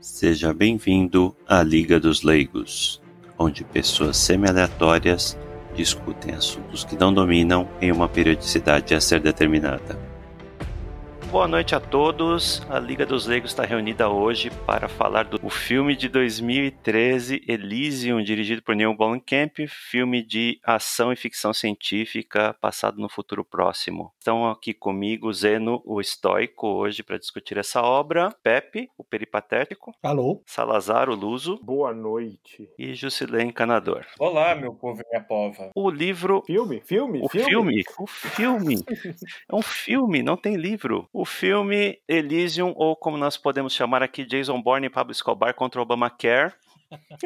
Seja bem-vindo à Liga dos Leigos, onde pessoas semi-aleatórias discutem assuntos que não dominam em uma periodicidade a ser determinada. Boa noite a todos. A Liga dos Leigos está reunida hoje para falar do filme de 2013, Elysium, dirigido por Neil Blomkamp, filme de ação e ficção científica passado no futuro próximo. Estão aqui comigo Zeno, o estoico, hoje para discutir essa obra, Pepe, o peripatético, Alô? Salazar, o luso, Boa noite. e Jusilei, encanador. Olá, meu povo e minha pova. O livro Filme? Filme? O filme? O filme. É um filme, não tem livro. O filme Elysium, ou como nós podemos chamar aqui, Jason Bourne e Pablo Escobar contra Obamacare,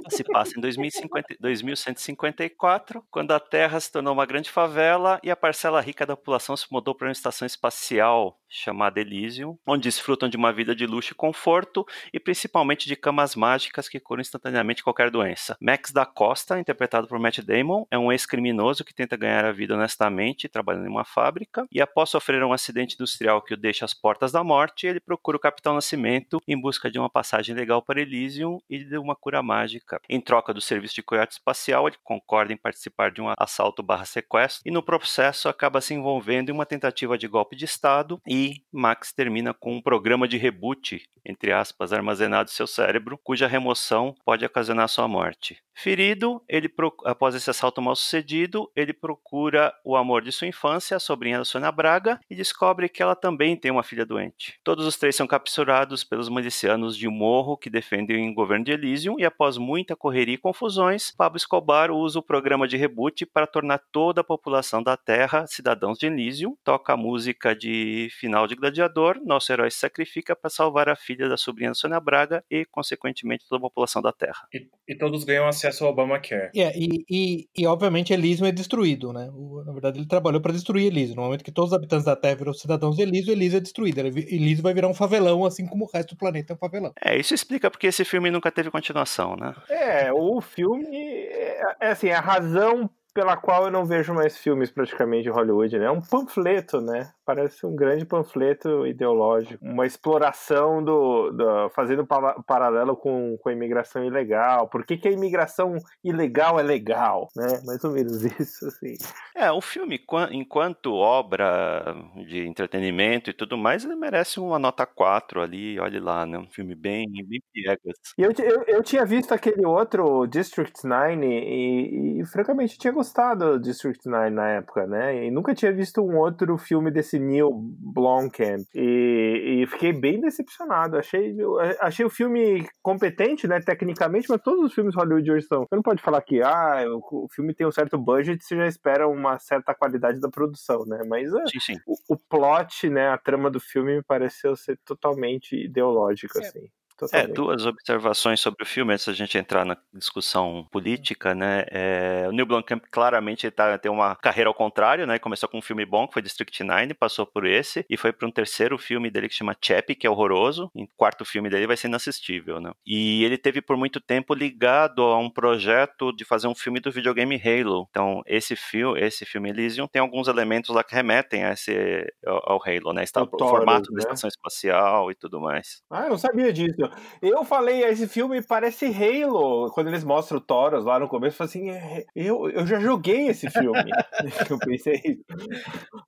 se passa em 2050, 2154, quando a Terra se tornou uma grande favela e a parcela rica da população se mudou para uma estação espacial chamada Elysium, onde desfrutam de uma vida de luxo e conforto e principalmente de camas mágicas que curam instantaneamente qualquer doença. Max da Costa, interpretado por Matt Damon, é um ex-criminoso que tenta ganhar a vida honestamente trabalhando em uma fábrica e após sofrer um acidente industrial que o deixa às portas da morte, ele procura o Capitão Nascimento em busca de uma passagem legal para Elysium e de uma cura mágica. Em troca do serviço de coiote espacial, ele concorda em participar de um assalto barra sequestro e no processo acaba se envolvendo em uma tentativa de golpe de Estado e Max termina com um programa de reboot, entre aspas, armazenado em seu cérebro, cuja remoção pode ocasionar sua morte. Ferido, ele após esse assalto mal sucedido, ele procura o amor de sua infância, a sobrinha da Sônia Braga, e descobre que ela também tem uma filha doente. Todos os três são capturados pelos milicianos de um morro que defendem o governo de Elysium, e após muita correria e confusões, Pablo Escobar usa o programa de reboot para tornar toda a população da Terra cidadãos de Elysium, toca a música de final de Gladiador, nosso herói se sacrifica para salvar a filha da sobrinha da Sônia Braga e, consequentemente, toda a população da Terra. E, e todos ganham acesso ao Obamacare. É, e, e, e, obviamente Elysium é destruído, né? O- na verdade, ele trabalhou para destruir Elysium. No momento que todos os habitantes da Terra viram cidadãos de Elysium, Elysium é vi- Elysium vai virar um favelão, assim como o resto do planeta é um favelão. É, isso explica porque esse filme nunca teve continuação, né? É, o filme é, é assim, a razão pela qual eu não vejo mais filmes praticamente de Hollywood, né? É um panfleto, né? Parece um grande panfleto ideológico, uma exploração do, do fazendo pa- paralelo com, com a imigração ilegal. Por que, que a imigração ilegal é legal, né? Mais ou menos isso, assim. É, o filme, qua- enquanto obra de entretenimento e tudo mais, ele merece uma nota 4 ali, olhe lá, né? Um filme bem, bem piegas. E eu, eu, eu tinha visto aquele outro District 9 e, e, francamente tinha gostado do District 9 na época, né? E nunca tinha visto um outro filme desse Neil Blomkamp. E, e fiquei bem decepcionado. Achei, achei o filme competente, né, tecnicamente, mas todos os filmes Hollywood hoje são. Você não pode falar que ah, o, o filme tem um certo budget, você já espera uma certa qualidade da produção, né? Mas ah, Sim, sim. o, o plot, né, a trama do filme me pareceu ser totalmente ideológica, É. assim. É, duas observações sobre o filme, antes da gente entrar na discussão política, né? É, o Neil Blomkamp claramente tá, tem uma carreira ao contrário, né? Começou com um filme bom, que foi District 9, passou por esse, e foi para um terceiro filme dele que chama Chappie, que é horroroso, e o quarto filme dele vai ser inassistível, né? E ele teve por muito tempo ligado a um projeto de fazer um filme do videogame Halo. Então, esse filme, esse filme Elysium tem alguns elementos lá que remetem a esse, ao, ao Halo, né? Está, O o, formato né? da estação espacial e tudo mais. Ah, eu não sabia disso. Eu falei, esse filme parece Halo. Quando eles mostram o Taurus lá no começo, eu falei assim, "É, eu, eu já joguei esse filme. eu pensei isso.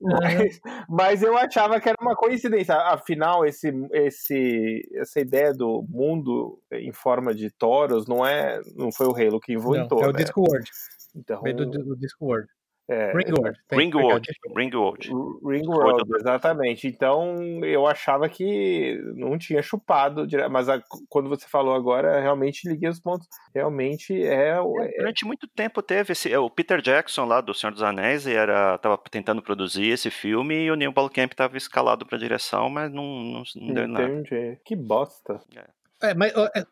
Mas, mas eu achava que era uma coincidência. Afinal, esse, esse, essa ideia do mundo em forma de Taurus não, é, não foi o Halo que inventou. Não, é o né? Discworld. Então, do, do Discworld. É, Ringworld. Ringworld. Ringworld. Ringworld, exatamente. Então eu achava que não tinha chupado, mas a- quando você falou agora, realmente liguei os pontos. Realmente é. o- é- Durante muito tempo teve esse, é, o Peter Jackson lá do Senhor dos Anéis e era tava tentando produzir esse filme e o Neil Blomkamp estava escalado para direção, mas não, não, não deu nada. Entendi. Que bosta. É, mas ó, é,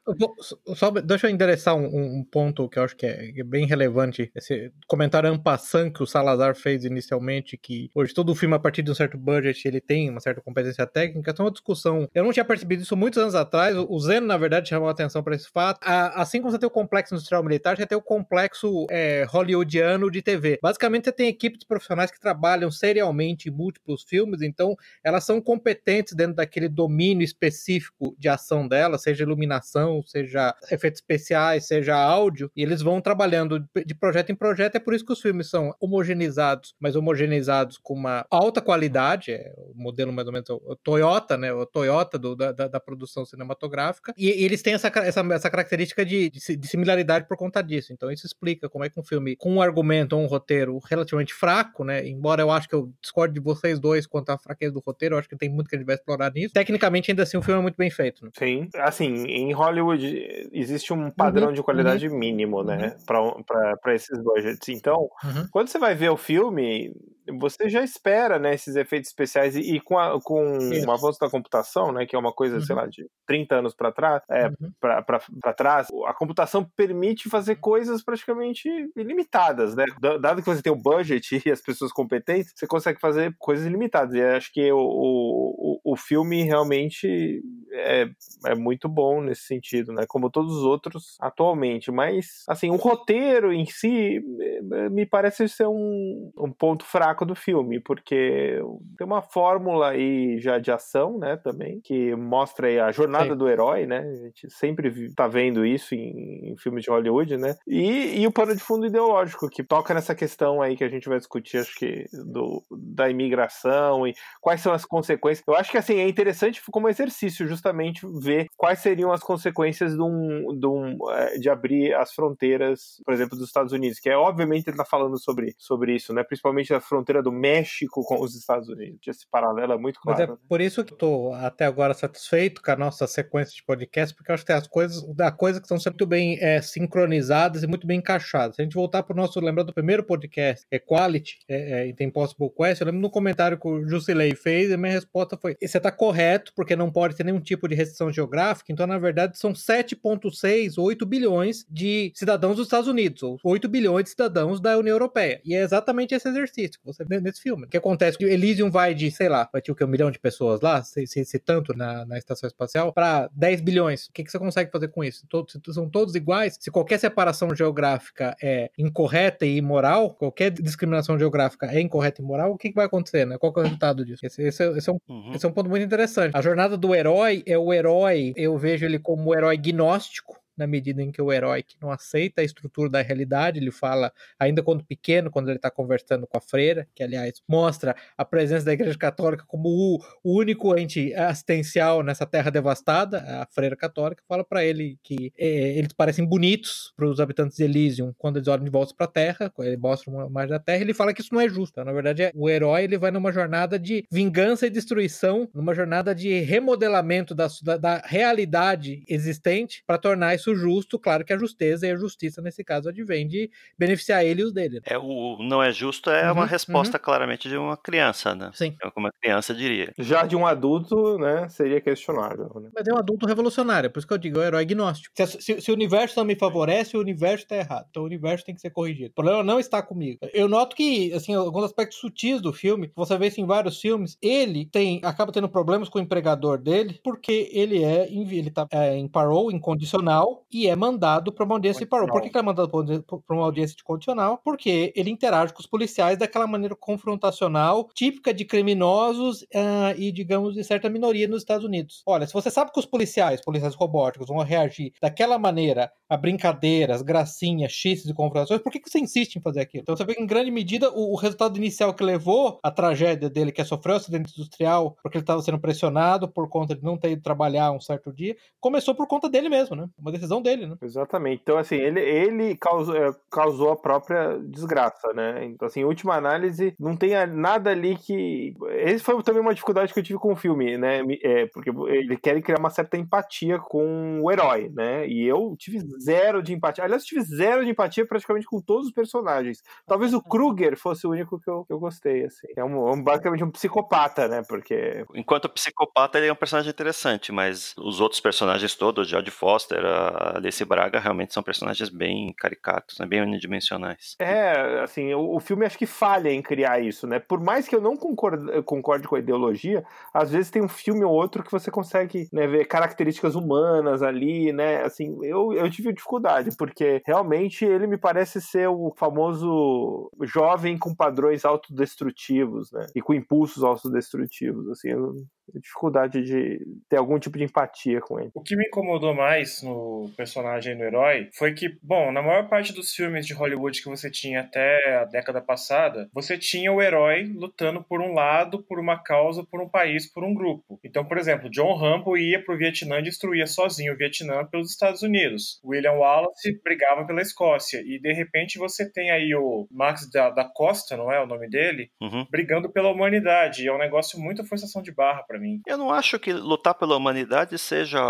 eu só, deixa eu endereçar um, um- ponto que eu acho que é, é bem relevante. Esse comentário ampassant que o Salazar fez inicialmente, que hoje todo filme, a partir de um certo budget, ele tem uma certa competência técnica. Então, é uma discussão. Eu não tinha percebido isso muitos anos atrás. O Zeno, na verdade, chamou a atenção para esse fato. Assim como você tem o complexo industrial militar, você tem o complexo é, hollywoodiano de TV. Basicamente, você tem equipes profissionais que trabalham serialmente em múltiplos filmes, então elas são competentes dentro daquele domínio específico de ação dela, seja seja iluminação, seja efeitos especiais, seja áudio, e eles vão trabalhando de projeto em projeto. É por isso que os filmes são homogeneizados, mas homogeneizados com uma alta qualidade. É o modelo mais ou menos o Toyota, né? O Toyota do, da, da, produção cinematográfica. E, e, eles têm essa, essa, essa característica de, de, de, similaridade por conta disso. Então isso explica como é que um filme com um argumento ou um roteiro relativamente fraco, né? Embora eu acho que eu discordo de vocês dois quanto à fraqueza do roteiro, eu acho que tem muito que a gente vai explorar nisso. Tecnicamente, ainda assim, o filme é muito bem feito. Né? Sim. Assim, em Hollywood existe um padrão uhum, de qualidade uhum, mínimo, né? Uhum. para esses budgets. Então, uhum. quando você vai ver o filme, você já espera, né, esses efeitos especiais e, e com, a, com o avanço da computação, né, que é uma coisa, uhum. sei lá, de 30 anos para trás, é, uhum. para trás, a computação permite fazer coisas praticamente ilimitadas, né? Dado que você tem o budget e as pessoas competentes, você consegue fazer coisas ilimitadas. E acho que o, o, o filme realmente é, é muito bom nesse sentido, né? Como todos os outros atualmente. Mas, assim, o roteiro em si eh, me parece ser um, um ponto fraco do filme, porque tem uma fórmula aí já de ação, né, também, que mostra aí a jornada Sim. do herói, né? A gente sempre tá vendo isso em, em filmes de Hollywood, né? E, e o pano de fundo ideológico, que toca nessa questão aí que a gente vai discutir, acho que, do, da imigração e quais são as consequências. Eu acho que, assim, é interessante como exercício, justamente, ver quais seriam as consequências de, um, de, um, é, de abrir as fronteiras, por exemplo, dos Estados Unidos, que é, obviamente, ele tá falando sobre, sobre isso, né? Principalmente a fronteira do México com os Estados Unidos. Esse paralelo é muito claro. Mas é né? por isso que estou até agora satisfeito com a nossa sequência de podcast, porque eu acho que as coisas, da coisa que estão sendo muito bem é, sincronizadas e muito bem encaixadas. Se a gente voltar para o nosso, lembrar do primeiro podcast, Equality, é, é, e tem Possible Quest, eu lembro no comentário que o Jusilei fez, e a minha resposta foi: você está correto, porque não pode ter nenhum tipo de restrição geográfica, então, na verdade, são 7,6 ou 8 bilhões de cidadãos dos Estados Unidos, ou 8 bilhões de cidadãos da União Europeia. E é exatamente esse exercício que você vê nesse filme. O que acontece? Que Elysium vai de, sei lá, vai ter o que? Um milhão de pessoas lá, se, se, se tanto na, na estação espacial, para 10 bilhões. O que, que você consegue fazer com isso? Todos, são todos iguais? Se qualquer separação geográfica é incorreta e imoral, qualquer discriminação geográfica é incorreta e imoral, o que, que vai acontecer, né? Qual é o resultado disso? Esse, esse, esse, é um, uhum. esse é um ponto muito interessante. A jornada do herói é o herói, eu vejo ele como um herói gnóstico, na medida em que o herói que não aceita a estrutura da realidade, ele fala, ainda quando pequeno, quando ele está conversando com a freira, que aliás mostra a presença da Igreja Católica como o, o único ente assistencial nessa terra devastada, a freira católica fala para ele que é, eles parecem bonitos para os habitantes de Elysium quando eles olham de volta para a Terra, ele mostra uma imagem da Terra, ele fala que isso não é justo. Então, na verdade, é, o herói ele vai numa jornada de vingança e destruição, numa jornada de remodelamento da, da, da realidade existente para tornar isso justo, claro que a justeza e a justiça nesse caso advém de beneficiar ele e os dele. Né? É o não é justo é uhum, uma resposta uhum. claramente de uma criança, né? Sim. É como uma criança diria. Já de um adulto, né, seria questionável. Né? Mas é um adulto revolucionário, é por isso que eu digo, é o herói agnóstico. Se, se, se, o universo não me favorece, o universo está errado. Então o universo tem que ser corrigido. O problema não está comigo. Eu noto que, assim, alguns aspectos sutis do filme, você vê isso em vários filmes, ele tem acaba tendo problemas com o empregador dele, porque ele é ele tá é, em parole incondicional e é mandado para uma audiência de parole. Por que, que ele é mandado para uma audiência de condicional? Porque ele interage com os policiais daquela maneira confrontacional, típica de criminosos uh, e, digamos, de certa minoria nos Estados Unidos. Olha, se você sabe que os policiais, policiais robóticos, vão reagir daquela maneira a brincadeiras, gracinhas, xistes e confrontações, por que, que você insiste em fazer aquilo? Então você vê que, em grande medida, o, o resultado inicial que levou à tragédia dele, que é sofrer um acidente industrial, porque ele estava sendo pressionado por conta de não ter ido trabalhar um certo dia, começou por conta dele mesmo, né? Uma decisão dele, né? Exatamente. Então, assim, ele, ele causou, é, causou a própria desgraça, né? Então, assim, em última análise, não tem nada ali que. Esse foi também uma dificuldade que eu tive com o filme, né? É, porque ele quer criar uma certa empatia com o herói, né? E eu tive zero de empatia. Aliás, eu tive zero de empatia praticamente com todos os personagens. Talvez o Kruger fosse o único que eu, que eu gostei, assim. É um, um, basicamente um psicopata, né? Porque. Enquanto psicopata, ele é um personagem interessante, mas os outros personagens todos, Jodie Foster, a Alice Braga, realmente são personagens bem caricatos, né? bem unidimensionais. É, assim, o, o, filme acho que falha em criar isso, né? Por mais que eu não concorde, concorde com a ideologia, às vezes tem um filme ou outro que você consegue né, ver características humanas ali, né? Assim, eu, eu tive dificuldade, porque realmente ele me parece ser o famoso jovem com padrões autodestrutivos, né? E com impulsos autodestrutivos, assim, eu, dificuldade de ter algum tipo de empatia com ele. O que me incomodou mais no personagem no herói foi que, bom, na maior parte dos filmes de Hollywood que você tinha até a década passada, você tinha o herói lutando por um lado, por uma causa, por um país, por um grupo. Então, por exemplo, John Rambo ia pro Vietnã e destruía sozinho o Vietnã pelos Estados Unidos. William Wallace brigava pela Escócia. E de repente você tem aí o Max da, da Costa, não é o nome dele? Uhum. Brigando pela humanidade. E é um negócio muito forçação de barra para mim. Eu não acho que lutar pela humanidade seja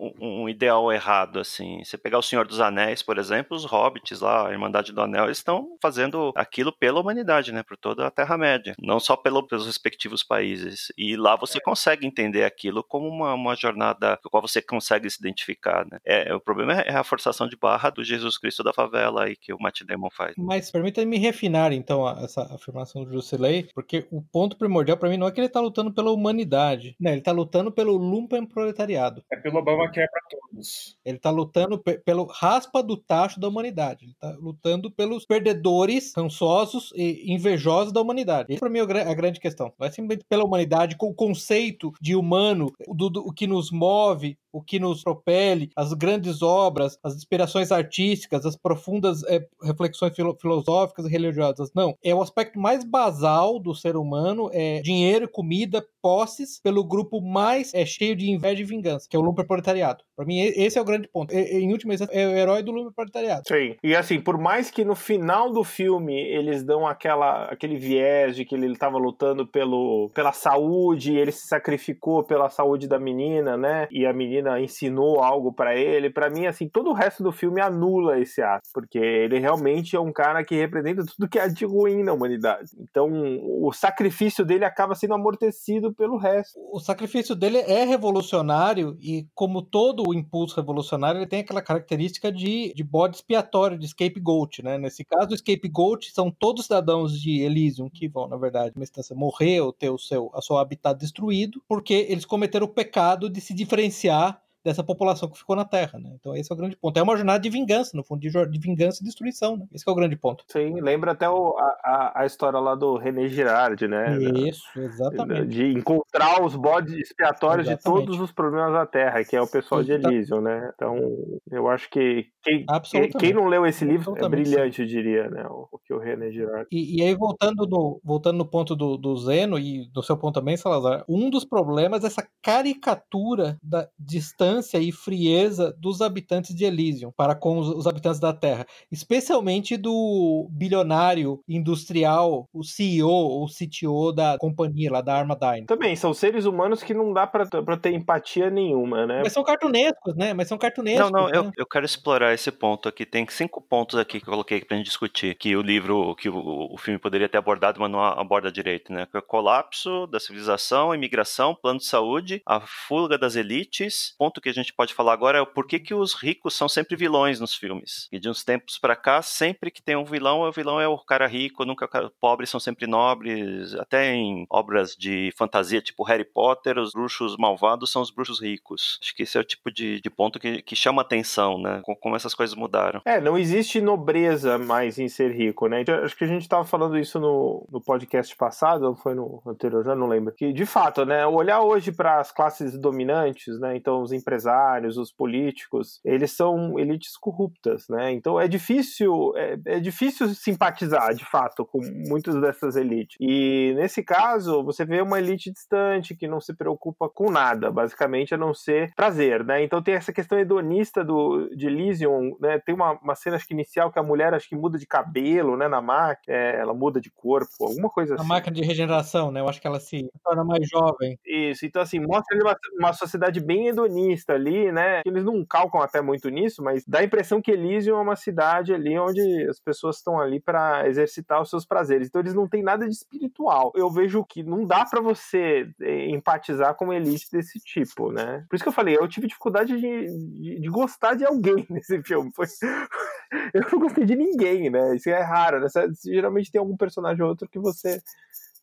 um, um, ideal errado, assim. Você pegar o Senhor dos Anéis, por exemplo, os hobbits lá, a Irmandade do Anel, eles estão fazendo aquilo pela humanidade, né? Por toda a Terra-média. Não só pelo, pelos respectivos países. E lá você é. consegue entender aquilo como uma, uma jornada com a qual você consegue se identificar, né? É, o problema é a forçação de barra do Jesus Cristo da favela aí que o Matt Damon faz. Mas permita-me refinar, então, essa afirmação do Jusilei, porque o ponto primordial para mim não é que ele tá lutando pela humanidade, né? Ele tá lutando pelo lumpen proletariado. É pelo Obama que é para todos. Ele tá lutando pelo raspa do tacho da humanidade. Ele tá lutando pelos perdedores, cansosos e invejosos da humanidade. Esse para mim é a grande questão. Não é simplesmente pela humanidade, com o conceito de humano, do, do, o que nos move, o que nos propele, as grandes obras, as inspirações artísticas, as profundas é, reflexões filo filosóficas e religiosas. Não, é o aspecto mais basal do ser humano, é dinheiro, comida, posses, pelo grupo mais é, cheio de inveja e vingança, que é o lumpen proletariado. Para mim, esse é o grande ponto. Em última instância, é o herói do lumpen proletariado. Sim. E assim, por mais que no final do filme eles dão aquela, aquele viés de que ele estava lutando pelo, pela saúde, ele se sacrificou pela saúde da menina, né? E a menina menina ensinou algo para ele. Para mim, assim, todo o resto do filme anula esse ato, porque ele realmente é um cara que representa tudo que há de ruim na humanidade. Então, o sacrifício dele acaba sendo amortecido pelo resto. O sacrifício dele é revolucionário e, como todo o impulso revolucionário, ele tem aquela característica de, de bode expiatório, de scapegoat, né? Nesse caso, o scapegoat são todos cidadãos de Elysium que vão, na verdade, uma instância, morrer ou ter o seu, a sua habitat destruído, porque eles cometeram o pecado de se diferenciar dessa população que ficou na Terra, né? Então esse é o grande ponto. É uma jornada de vingança, no fundo, de, de vingança e destruição, né? Esse é o grande ponto. Sim, lembra até o, a, a história lá do René Girard, né? Isso, exatamente. De encontrar os bodes expiatórios exatamente. de todos os problemas da Terra, que é o pessoal de Elysium, né? Então, eu acho que quem, quem não leu esse livro é brilhante, eu diria, né? O, o que o René Girard. E, e, aí, voltando no, voltando no ponto do, do Zeno e do seu ponto também, Salazar, um dos problemas é essa caricatura da distância e frieza dos habitantes de Elysium para com os, os habitantes da Terra, especialmente do bilionário industrial, o CEO ou CTO da companhia lá da Armadyne. Também são seres humanos que não dá para ter empatia nenhuma, né? Mas são cartunescos, né? Mas são cartunescos. Não, não, né? eu, eu quero explorar esse ponto aqui. Tem cinco pontos aqui que eu coloquei pra gente discutir, que o livro, que o, o filme poderia ter abordado, mas não aborda direito, né? Que é o colapso da civilização, imigração, plano de saúde, a fuga das elites, ponto que a gente pode falar agora é o porquê que os ricos são sempre vilões nos filmes. E de uns tempos para cá, sempre que tem um vilão, o vilão é o cara rico, nunca o pobre, são sempre nobres. Até em obras de fantasia, tipo Harry Potter, os bruxos malvados são os bruxos ricos. Acho que esse é o tipo de, de ponto que, que chama atenção, né? Como essas coisas mudaram. É, não existe nobreza mais em ser rico, né? Então, acho que a gente estava falando isso no, no podcast passado, ou foi no anterior, já não lembro. Que, de fato, né? Olhar hoje para as classes dominantes, né? Então, os empresários, os políticos, eles são elites corruptas, né? Então, é difícil, é, é difícil simpatizar, de fato, com muitas dessas elites. E, nesse caso, você vê uma elite distante, que não se preocupa com nada, basicamente, a não ser prazer, né? Então, tem essa questão hedonista do, de Né? Tem uma, uma cena, acho que inicial, que a mulher, acho que muda de cabelo, né? Na máquina, é, ela muda de corpo, alguma coisa assim. A máquina de regeneração, né? Eu acho que ela se torna mais jovem. Isso, então assim, mostra ali uma, uma sociedade bem hedonista ali, né? Eles não calcam até muito nisso, mas dá a impressão que Elysium é uma cidade ali onde as pessoas estão ali para exercitar os seus prazeres. Então eles não têm nada de espiritual. Eu vejo que não dá para você eh, empatizar com uma elite desse tipo, né? Por isso que eu falei, eu tive dificuldade de, de, de gostar de alguém nesse filme. Foi... eu não gostei de ninguém, né? Isso é raro, né? Geralmente tem algum personagem ou outro que você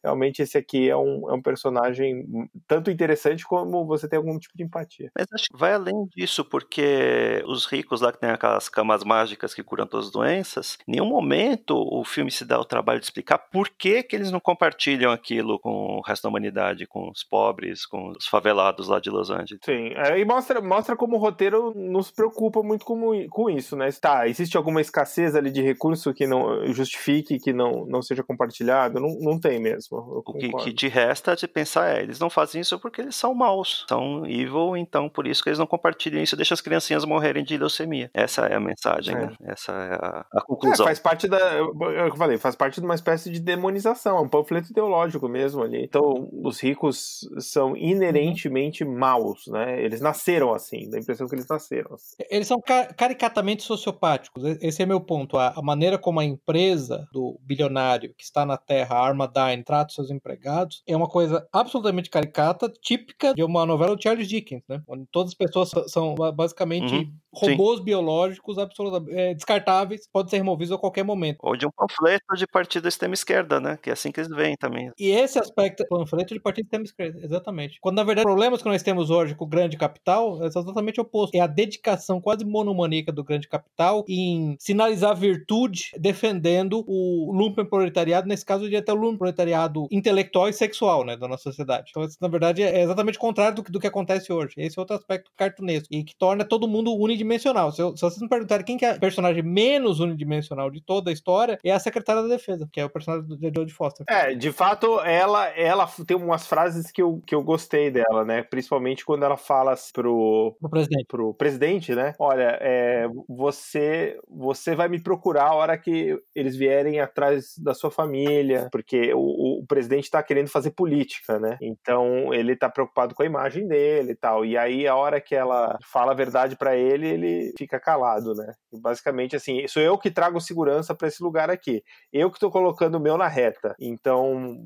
realmente esse aqui é um, é um personagem tanto interessante como você tem algum tipo de empatia. Mas acho que vai além disso, porque os ricos lá que tem aquelas camas mágicas que curam todas as doenças, em nenhum momento o filme se dá o trabalho de explicar por que, que eles não compartilham aquilo com o resto da humanidade, com os pobres, com os favelados lá de Los Angeles. Sim, é, e mostra, mostra como o roteiro não se preocupa muito com, com isso, né? Tá, existe alguma escassez ali de recurso que não justifique que não, não seja compartilhado? Não, não tem mesmo. O que, que te resta de pensar é, eles não fazem isso porque eles são maus, são evil, então por isso que eles não compartilham isso, deixa as criancinhas morrerem de leucemia. Essa é a mensagem, é. né? Essa é a, a conclusão. É, faz parte da, eu falei, faz parte de uma espécie de demonização, um panfleto ideológico mesmo ali. Então, os ricos são inerentemente maus, né? Eles nasceram assim, dá a impressão que eles nasceram. Assim. Eles são caricatamente sociopáticos. Esse é meu ponto. A, maneira como a empresa do bilionário que está na Terra, a Armadine, trata seus empregados é uma coisa absolutamente caricata, típica de uma novela do Charles Dickens, né? Onde todas as pessoas são basicamente uhum, robôs sim. biológicos absolutamente é, descartáveis, podem ser removidos a qualquer momento. Ou de um panfleto de partido extrema-esquerda, né? Que é assim que eles veem também. E esse aspecto, panfleto de partido extrema-esquerda, exatamente. Quando, na verdade, os problemas que nós temos hoje com o grande capital é exatamente o oposto. É a dedicação quase monomaníaca do grande capital em sinalizar virtude defendendo o lumpen proletariado, nesse caso, de até o lumpen proletariado intelectual e sexual, né, da nossa sociedade. Então, isso, na verdade, é exatamente o contrário do que, do que acontece hoje. Esse é outro aspecto cartunesco e que torna todo mundo unidimensional. Se, eu, se vocês me perguntarem quem que é o personagem menos unidimensional de toda a história, é a secretária da defesa, que é o personagem de Jodie Foster. É, de fato, ela, ela tem umas frases que eu, que eu gostei dela, né? Principalmente quando ela fala pro, pro presidente, pro presidente né? Olha, é, você, você vai me procurar a hora que eles vierem atrás da sua família, porque o, o presidente está querendo fazer política, né? Então ele tá preocupado com a imagem dele e tal. E aí, a hora que ela fala a verdade para ele, ele fica calado, né? E basicamente, assim, sou eu que trago segurança para esse lugar aqui. Eu que tô colocando o meu na reta. Então,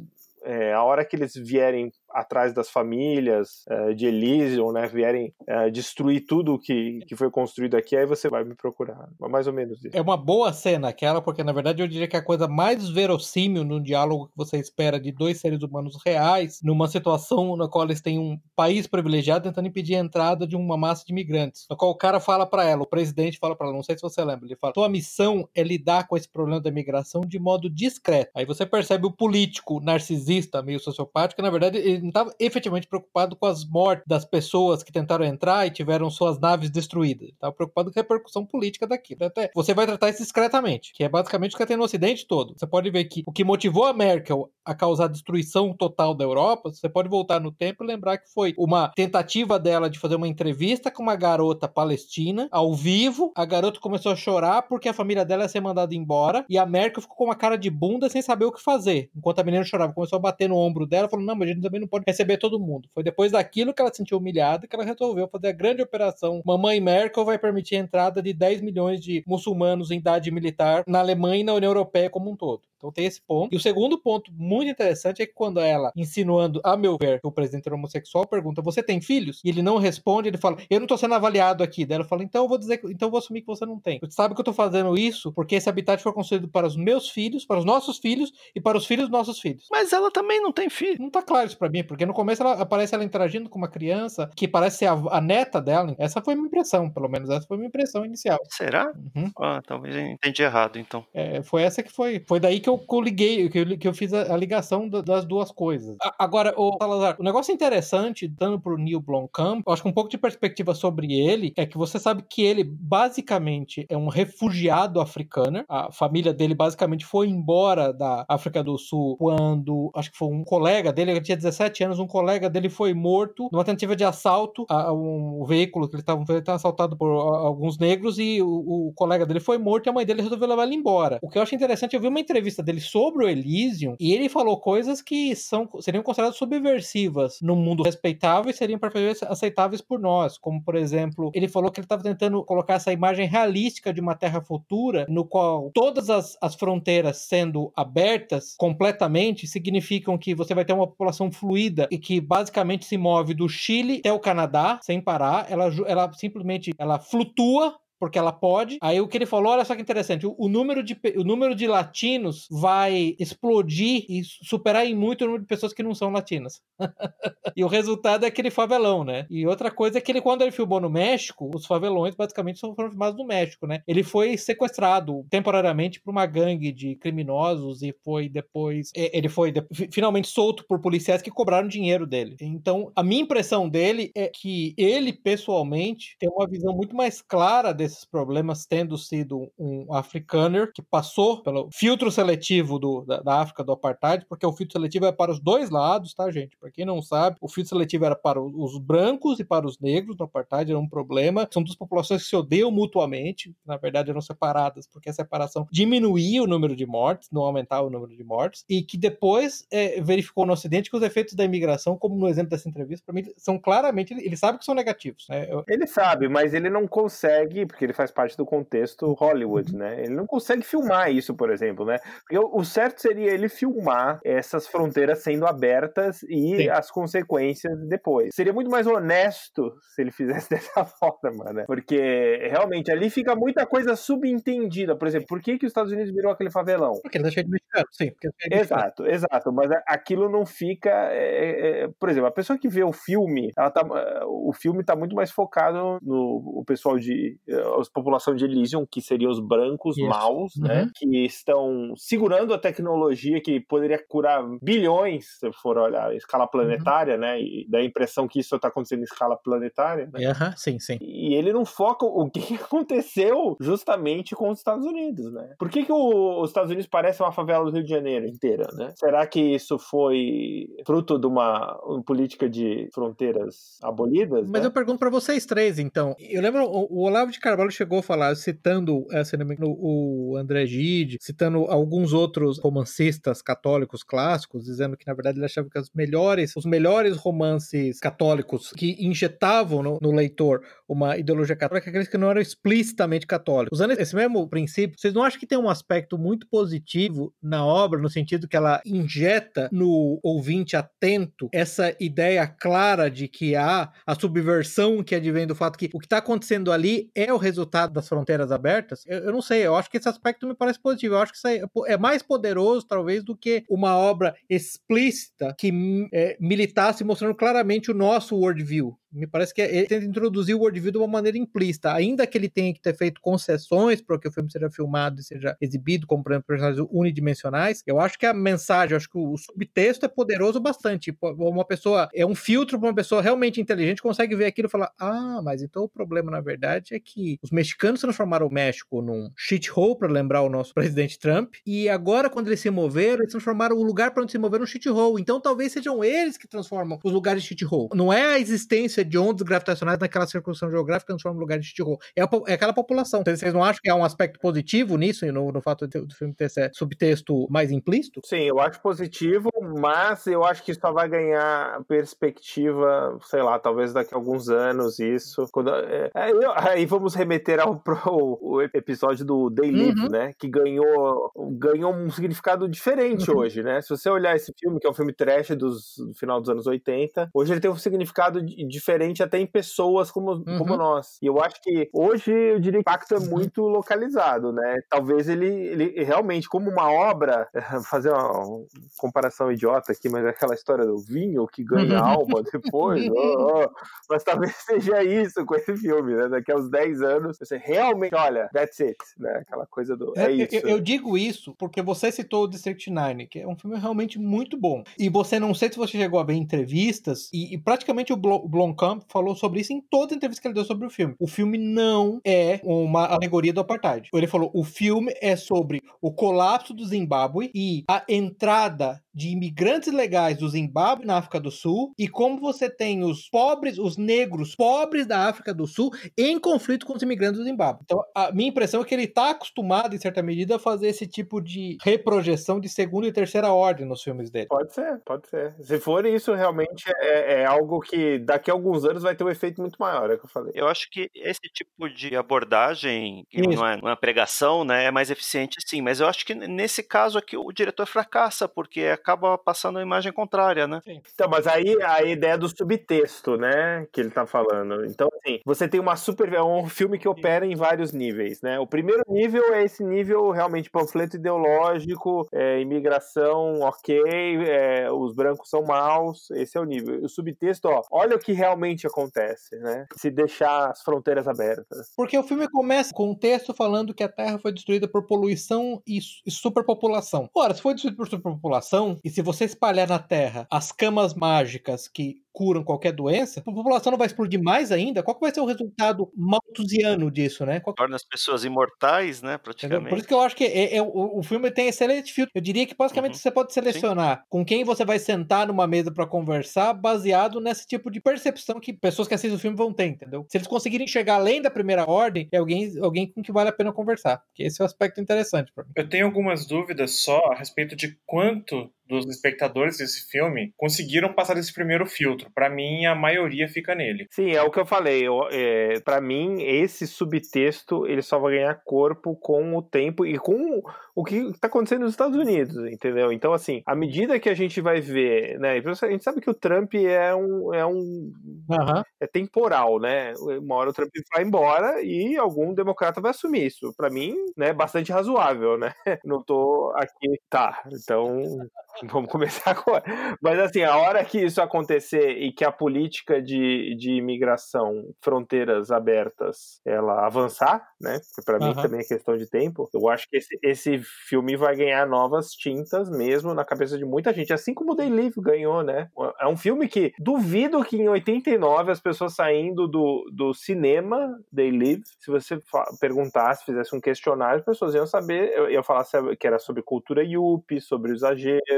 é, a hora que eles vierem atrás das famílias uh, de Elysium, né, vierem uh, destruir tudo que, que foi construído aqui, aí você vai me procurar. Mais ou menos isso. É uma boa cena aquela, porque na verdade eu diria que é a coisa mais verossímil num diálogo que você espera de dois seres humanos reais, numa situação na qual eles têm um país privilegiado tentando impedir a entrada de uma massa de imigrantes. Na qual o cara fala para ela, o presidente fala para ela, não sei se você lembra, ele fala: "Tua missão é lidar com esse problema da imigração de modo discreto". Aí você percebe o político narcisista, meio sociopático, que na verdade ele não estava efetivamente preocupado com as mortes das pessoas que tentaram entrar e tiveram suas naves destruídas. Estava preocupado com a repercussão política daquilo. Até você vai tratar isso discretamente, que é basicamente o que tem no Ocidente todo. Você pode ver que o que motivou a Merkel a causar destruição total da Europa, você pode voltar no tempo e lembrar que foi uma tentativa dela de fazer uma entrevista com uma garota palestina ao vivo. A garota começou a chorar porque a família dela ia ser mandada embora e a Merkel ficou com uma cara de bunda sem saber o que fazer. Enquanto a menina chorava, começou a bater no ombro dela, falou: "Não, mas a gente também não pode receber todo mundo". Foi depois daquilo que ela se sentiu humilhada que ela resolveu fazer a grande operação Mamãe Merkel vai permitir a entrada de 10 milhões de muçulmanos em idade militar na Alemanha e na União Europeia como um todo. Então tem esse ponto. E o segundo ponto muito interessante é que quando ela, insinuando, a meu ver, que o presidente era homossexual, pergunta: Você tem filhos? E ele não responde, ele fala: Eu não tô sendo avaliado aqui. Daí ela fala: Então eu vou dizer, então eu vou assumir que você não tem. Você sabe que eu tô fazendo isso porque esse habitat foi construído para os meus filhos, para os nossos filhos e para os filhos dos nossos filhos. Mas ela também não tem filho. Não tá claro isso pra mim, porque no começo ela aparece ela interagindo com uma criança que parece ser a, a neta dela. Essa foi a minha impressão, pelo menos. Essa foi a minha impressão inicial. Será? Uhum. Ah, talvez eu entendi errado, então. É, foi essa que foi. Foi daí que eu, eu liguei que eu, que eu fiz a, a ligação das duas coisas. A, agora, o Salazar, o negócio interessante, dando pro Neil Blomkamp, eu acho que um pouco de perspectiva sobre ele, é que você sabe que ele basicamente é um refugiado africano. A família dele basicamente foi embora da África do Sul quando, acho que foi um colega dele, ele tinha 17 anos, um colega dele foi morto numa tentativa de assalto a um veículo que ele estava assaltado por alguns negros e o, o, colega dele foi morto e a mãe dele resolveu levar ele embora. O que eu acho interessante, eu vi uma entrevista dele sobre o Elysium, e ele falou coisas que são, seriam consideradas subversivas no mundo respeitável e seriam perfeitamente aceitáveis por nós, como por exemplo, ele falou que ele estava tentando colocar essa imagem realística de uma terra futura, no qual todas as, as fronteiras sendo abertas completamente significam que você vai ter uma população fluida e que basicamente se move do Chile até o Canadá sem parar, ela, ela simplesmente ela flutua porque ela pode. Aí o que ele falou, olha só que interessante, o, o número, de, o número de latinos vai explodir e superar em muito o número de pessoas que não são latinas. e o resultado é aquele favelão, né? E outra coisa é que ele, quando ele filmou no México, os favelões basicamente foram filmados no México, né? Ele foi sequestrado temporariamente por uma gangue de criminosos e foi depois. Ele foi de, finalmente solto por policiais que cobraram dinheiro dele. Então, a minha impressão dele é que ele, pessoalmente, tem uma visão muito mais clara desses problemas, tendo sido um africaner que passou pelo filtro seletivo do, da, da África do apartheid, porque o filtro seletivo é para os dois lados, tá, gente? Para quem não sabe, o filtro seletivo era para os brancos e para os negros no apartheid, era um problema. São duas populações que se odeiam mutuamente, na verdade eram separadas, porque a separação diminuía o número de mortes, não aumentava o número de mortes, e que depois é, verificou no Ocidente que os efeitos da imigração, como no exemplo dessa entrevista, para mim, são claramente, ele, ele, sabe que são negativos. Né? Eu... Ele sabe, mas ele não consegue, porque ele faz parte do contexto Hollywood, né? Ele não consegue filmar isso, por exemplo, né? Porque o certo seria ele filmar essas fronteiras sendo abertas e Sim. as consequências depois. Seria muito mais honesto se ele fizesse dessa forma, né? Porque realmente ali fica muita coisa subentendida. Por exemplo, por que, que os Estados Unidos virou aquele favelão? Porque ele tá cheio de mexicano, sim. É exato, exato. Mas aquilo não fica. É, é, por exemplo, a pessoa que vê o filme, ela tá, o filme tá muito mais focado no o pessoal de. A população de Elysium, que seriam os brancos Isso. maus, né? uhum. né? Que estão segurando a tecnologia que poderia curar bilhões, se for olhar a escala planetária, uhum. né? E dá a impressão que isso está acontecendo em escala planetária. Né? Uhum. Sim, sim. E ele não foca o que aconteceu justamente com os Estados Unidos, né? Por que, que o, os Estados Unidos parecem uma favela do Rio de Janeiro inteira, né? Será que isso foi fruto de uma, uma política de fronteiras abolidas? Mas né? eu pergunto para vocês três, então. Eu lembro, o, Olavo de Carvalho chegou a falar, citando essa, o André Gide, citando alguns outros romancistas católicos clássicos, dizendo que, na verdade, ele achava que as melhores, os melhores romances católicos que injetavam no, no leitor uma ideologia católica, aqueles que não eram explicitamente católicos. Usando esse mesmo princípio, vocês não acham que tem um aspecto muito positivo na obra, no sentido que ela injeta no ouvinte atento essa ideia clara de que há a subversão que advém do fato que o que está acontecendo ali é o resultado das fronteiras abertas? Eu, eu, não sei, eu acho que esse aspecto me parece positivo. Eu acho que isso é, é mais poderoso, talvez, do que uma obra explícita que é, militasse mostrando claramente o nosso worldview. Me parece que ele tenta introduzir o worldview de uma maneira implícita, ainda que ele tenha que ter feito concessões para que o filme seja filmado e seja exibido como, por exemplo, personagens unidimensionais. Eu acho que a mensagem, acho que o subtexto é poderoso bastante. Uma pessoa, é um filtro para uma pessoa realmente inteligente, consegue ver aquilo e falar: ah, mas então o problema, na verdade, é que os mexicanos transformaram o México num shithole, para lembrar o nosso presidente Trump, e agora, quando eles se moveram, eles transformaram o lugar para onde se moveram num shithole. Então talvez sejam eles que transformam os lugares shithole. Não é a existência de ondas gravitacionais naquela circunstância geográfica transforma um lugar de shithole. É, é aquela população. Vocês não acham que há um aspecto positivo nisso, no, no fato do filme ter esse subtexto mais implícito? Sim, eu acho positivo, mas eu acho que só vai ganhar perspectiva, sei lá, talvez daqui a alguns anos isso. Quando, é, aí vamos remeter ao pro, o episódio do Day Live, uhum. né? Que ganhou, ganhou um significado diferente uhum. hoje, né? Se você olhar esse filme, que é um filme trash dos, do final dos anos 80, hoje ele tem um significado diferente diferente até em pessoas como, uhum. como nós. E eu acho que hoje eu diria que o impacto é uhum. muito localizado, né? Talvez ele, ele realmente, como uma obra, fazer uma comparação idiota aqui, mas é aquela história do vinho que ganha alma depois, oh, oh. mas talvez seja isso com esse filme, né? Daqui a uns 10 anos, você realmente, olha, that's it, né? Aquela coisa do. É, é isso. Eu, eu, digo isso porque você citou o District 9, que é um filme realmente muito bom. E você não sei se você chegou a ver entrevistas, e, e praticamente o Blom Camp falou sobre isso em toda a entrevista que ele deu sobre o filme. O filme não é uma alegoria do apartheid. Ele falou: o filme é sobre o colapso do Zimbábue e a entrada de imigrantes legais do Zimbábue na África do Sul e como você tem os pobres, os negros pobres da África do Sul em conflito com os imigrantes do Zimbábue. Então, a minha impressão é que ele está acostumado, em certa medida, a fazer esse tipo de reprojeção de segunda e terceira ordem nos filmes dele. Pode ser, pode ser. Se for isso, realmente é, é algo que daqui a alguns anos vai ter um efeito muito maior, é o que eu falei. Eu acho que esse tipo de abordagem, que não é uma pregação, né, é mais eficiente sim, mas eu acho que nesse caso aqui o diretor fracassa, porque é acaba passando a imagem contrária, né? Sim. Então, mas aí a ideia do subtexto, né, que ele tá falando. Então, assim, você tem uma super. É um filme que opera em vários níveis, né? O primeiro nível é esse nível realmente panfleto ideológico, é, imigração, ok, é, os brancos são maus, esse é o nível. O subtexto, ó, olha o que realmente acontece, né? Se deixar as fronteiras abertas. Porque o filme começa com um texto falando que a Terra foi destruída por poluição e, e superpopulação. Ora, se foi destruída por superpopulação, e se você espalhar na Terra as camas mágicas que curam qualquer doença, a população não vai explodir mais ainda? Qual que vai ser o resultado malthusiano disso, né? Qual... Torna as pessoas imortais, né, praticamente. Por isso que eu acho que é, é, o, o, filme tem excelente filtro. Eu diria que basicamente uhum. você pode selecionar Sim. com quem você vai sentar numa mesa para conversar, baseado nesse tipo de percepção que pessoas que assistem o filme vão ter, entendeu? Se eles conseguirem chegar além da primeira ordem, é alguém, alguém com que vale a pena conversar. Que esse é o aspecto interessante para mim. Eu tenho algumas dúvidas só a respeito de quanto dos espectadores desse filme conseguiram passar esse primeiro filtro. Para mim, a maioria fica nele. Sim, é o que eu falei. é, para mim, esse subtexto ele só vai ganhar corpo com o tempo e com o que está acontecendo nos Estados Unidos, entendeu? Então, assim, à medida que a gente vai ver, né? A gente sabe que o Trump é um, é um uhum. é temporal, né? Uma hora o Trump vai embora e algum democrata vai assumir isso. Para mim, né? Bastante razoável, né? Não tô aqui, tá? Então Vamos começar agora. Mas assim, a hora que isso acontecer e que a política de, de imigração, fronteiras abertas, ela avançar, né? Para uhum. mim também é questão de tempo. Eu acho que esse, esse filme vai ganhar novas tintas mesmo na cabeça de muita gente, assim como o Day Live ganhou, né? É um filme que duvido que em 89 as pessoas saindo do, do cinema Day Live, se você perguntasse, fizesse um questionário, as pessoas iam saber, eu ia falar que era sobre cultura yuppie, sobre o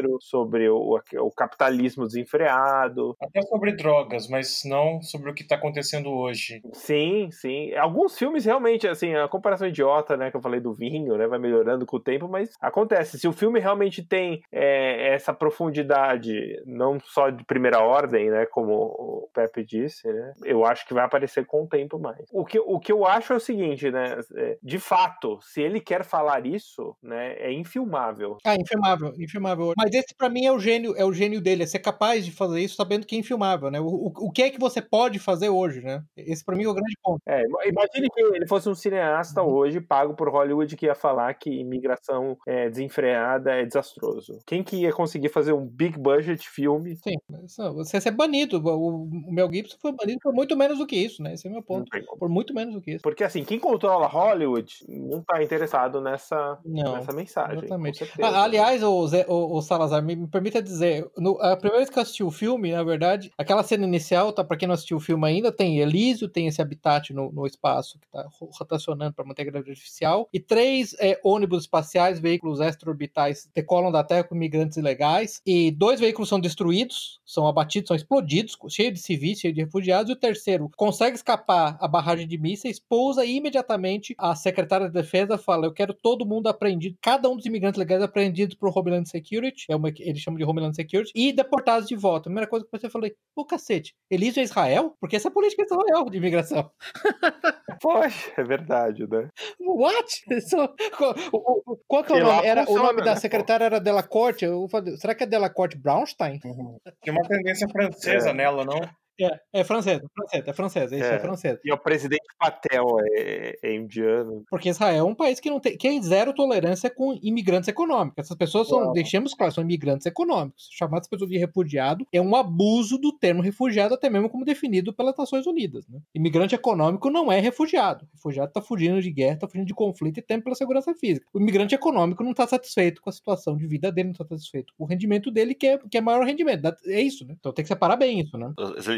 exagero, sobre o, o capitalismo desenfreado. Até sobre drogas, mas não sobre o que está acontecendo hoje. Sim, sim. Alguns filmes realmente, assim, a comparação idiota, né, que eu falei do vinho, né, vai melhorando com o tempo, mas acontece. Se o filme realmente tem é, essa profundidade, não só de primeira ordem, né, como o Pepe disse, né, eu acho que vai aparecer com o tempo mais. O que, o que eu acho é o seguinte, né, é, de fato, se ele quer falar isso, né, é infilmável. Ah, infilmável, infilmável. Mas esse para mim é o gênio, é o gênio dele, é ser capaz de fazer isso sabendo que é infilmável, né? O, o, o que é que você pode fazer hoje, né? Esse para mim é o grande ponto. É, imagine que ele fosse um cineasta uhum. hoje pago por Hollywood que ia falar que imigração é, desenfreada é desastroso. Quem que ia conseguir fazer um big budget filme? Sim, você ser banido. O, o Mel Gibson foi banido por muito menos do que isso, né? Esse é o meu ponto. Por muito menos do que isso. Porque assim, quem controla Hollywood não tá interessado nessa, não, nessa mensagem. Exatamente. aliás, o, Zé, o, o Salazar, me, me permita dizer, no, a primeira vez que eu assisti o filme, na verdade, aquela cena inicial, tá, pra quem não assistiu o filme ainda, tem Elísio, tem esse habitat no, no espaço que tá rotacionando para manter a gravidade artificial, e três é, ônibus espaciais, veículos extraorbitais, decolam da Terra com imigrantes ilegais, e dois veículos são destruídos, são abatidos, são explodidos, cheio de civis, cheio de refugiados, e o terceiro consegue escapar a barragem de mísseis, pousa e imediatamente a secretária de defesa fala, eu quero todo mundo apreendido, cada um dos imigrantes legais apreendidos pro Homeland Security, é uma, eles chamam de Homeland Security, e deportados de volta. A primeira coisa que eu falei, ô cacete, Elísio é Israel? Porque essa é a política de Israel de imigração. Poxa, é verdade, né? What? qual, que é o nome? Era, o nome da né? secretária era Delacorte. Eu será que é Delacorte Brownstein? Uhum. Tem uma tendência francesa é. nela, não? É, é francesa, francesa, é francesa, isso é, é francesa. E o presidente Patel é, é, indiano. Porque Israel é um país que não tem, que é zero tolerância com imigrantes econômicos. Essas pessoas são, Uau. deixemos claro, são imigrantes econômicos. Chamar as pessoas de refugiado é um abuso do termo refugiado, até mesmo como definido pelas Nações Unidas. Né? Imigrante econômico não é refugiado. O refugiado está fugindo de guerra, está fugindo de conflito e tem pela segurança física. O imigrante econômico não está satisfeito com a situação de vida dele, não está satisfeito com o rendimento dele, que é, que é maior rendimento. É isso, né? Então tem que separar bem isso, né?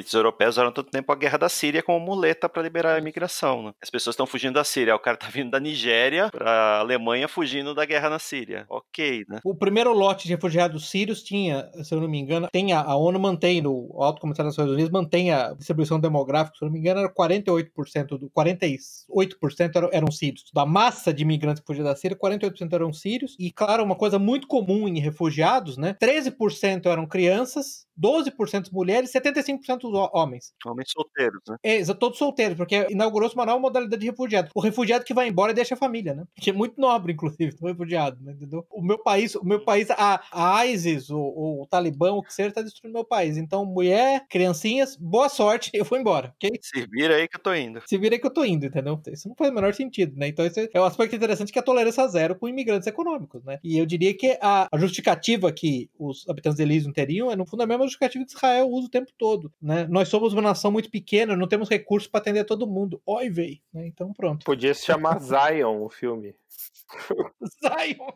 Elites europeus usaram tanto tempo a guerra da Síria como muleta para liberar a imigração. Né? As pessoas estão fugindo da Síria, o cara tá vindo da Nigéria para a Alemanha fugindo da guerra na Síria. Ok, né? O primeiro lote de refugiados sírios tinha, se eu não me engano, tem a, a ONU mantém, o Alto Comissário das Nações Unidas mantém a distribuição demográfica, se eu não me engano, era 48% do 48% eram, eram sírios. Da massa de imigrantes que fugiam da Síria, 48% eram sírios. E claro, uma coisa muito comum em refugiados, né? 13% eram crianças 12% mulheres e 75% homens. Homens solteiros, né? É, todos solteiros, porque inaugurou-se uma nova modalidade de refugiado. O refugiado que vai embora e deixa a família, né? Que é muito nobre, inclusive, o refugiado, né? entendeu? O meu país, o meu país, a, a ISIS, o, o Talibã, o que seja, tá destruindo meu país. Então, mulher, criancinhas, boa sorte, eu vou embora, ok? Se vira aí que eu tô indo. Se vira aí que eu tô indo, entendeu? Isso não faz o menor sentido, né? Então, esse é o aspecto interessante que é a tolerância zero com imigrantes econômicos, né? E eu diria que a, a justificativa que os habitantes de Elísio teriam é, no fundo, a mesma justificativa que Israel usa o tempo todo, né? Nós somos uma nação muito pequena, não temos recursos para atender todo mundo. Oi, véi. Né? Então, pronto. Podia se chamar Zion, o filme. Zion.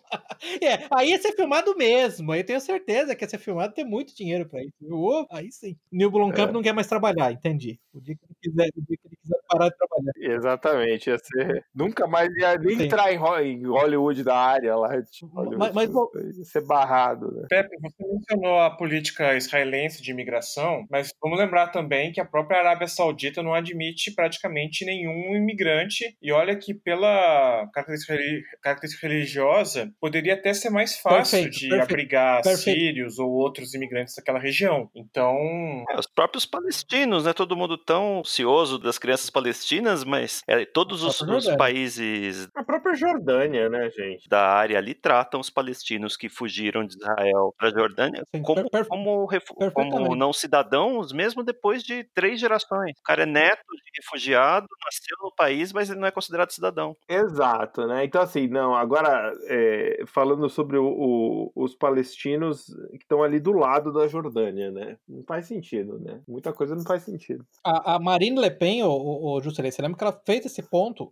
É, aí ia ser filmado mesmo. Aí eu tenho certeza que ia ser filmado ter muito dinheiro pra isso. Oh, aí sim. Neil Blomkamp é. não quer mais trabalhar, entendi. O dia que ele quiser, o dia que ele quiser parar de trabalhar. Exatamente. Ia ser... Nunca mais ia nem sim. entrar em Hollywood da área lá. Tipo, mas, mas ia ser barrado. Né? Pepe, você mencionou a política israelense de imigração, mas vamos lembrar também que a própria Arábia Saudita não admite praticamente nenhum imigrante. E olha que pela característica característica religiosa, poderia até ser mais fácil perfeito, de perfeito, abrigar perfeito. sírios ou outros imigrantes daquela região. Então. É, os próprios palestinos, né? Todo mundo tão ansioso das crianças palestinas, mas é, todos os, os países. A própria Jordânia, né, gente? Da área ali tratam os palestinos que fugiram de Israel para a Jordânia Sim, como, per, como, como não cidadãos, mesmo depois de três gerações. O cara é neto de refugiado, nasceu no país, mas ele não é considerado cidadão. Exato, né? Então, assim, não, agora, é, falando sobre o, o, os palestinos que estão ali do lado da Jordânia, né? Não faz sentido, né? Muita coisa não faz sentido. A, a Marine Le Pen, o, o, o Juscelino, você lembra que ela fez esse ponto,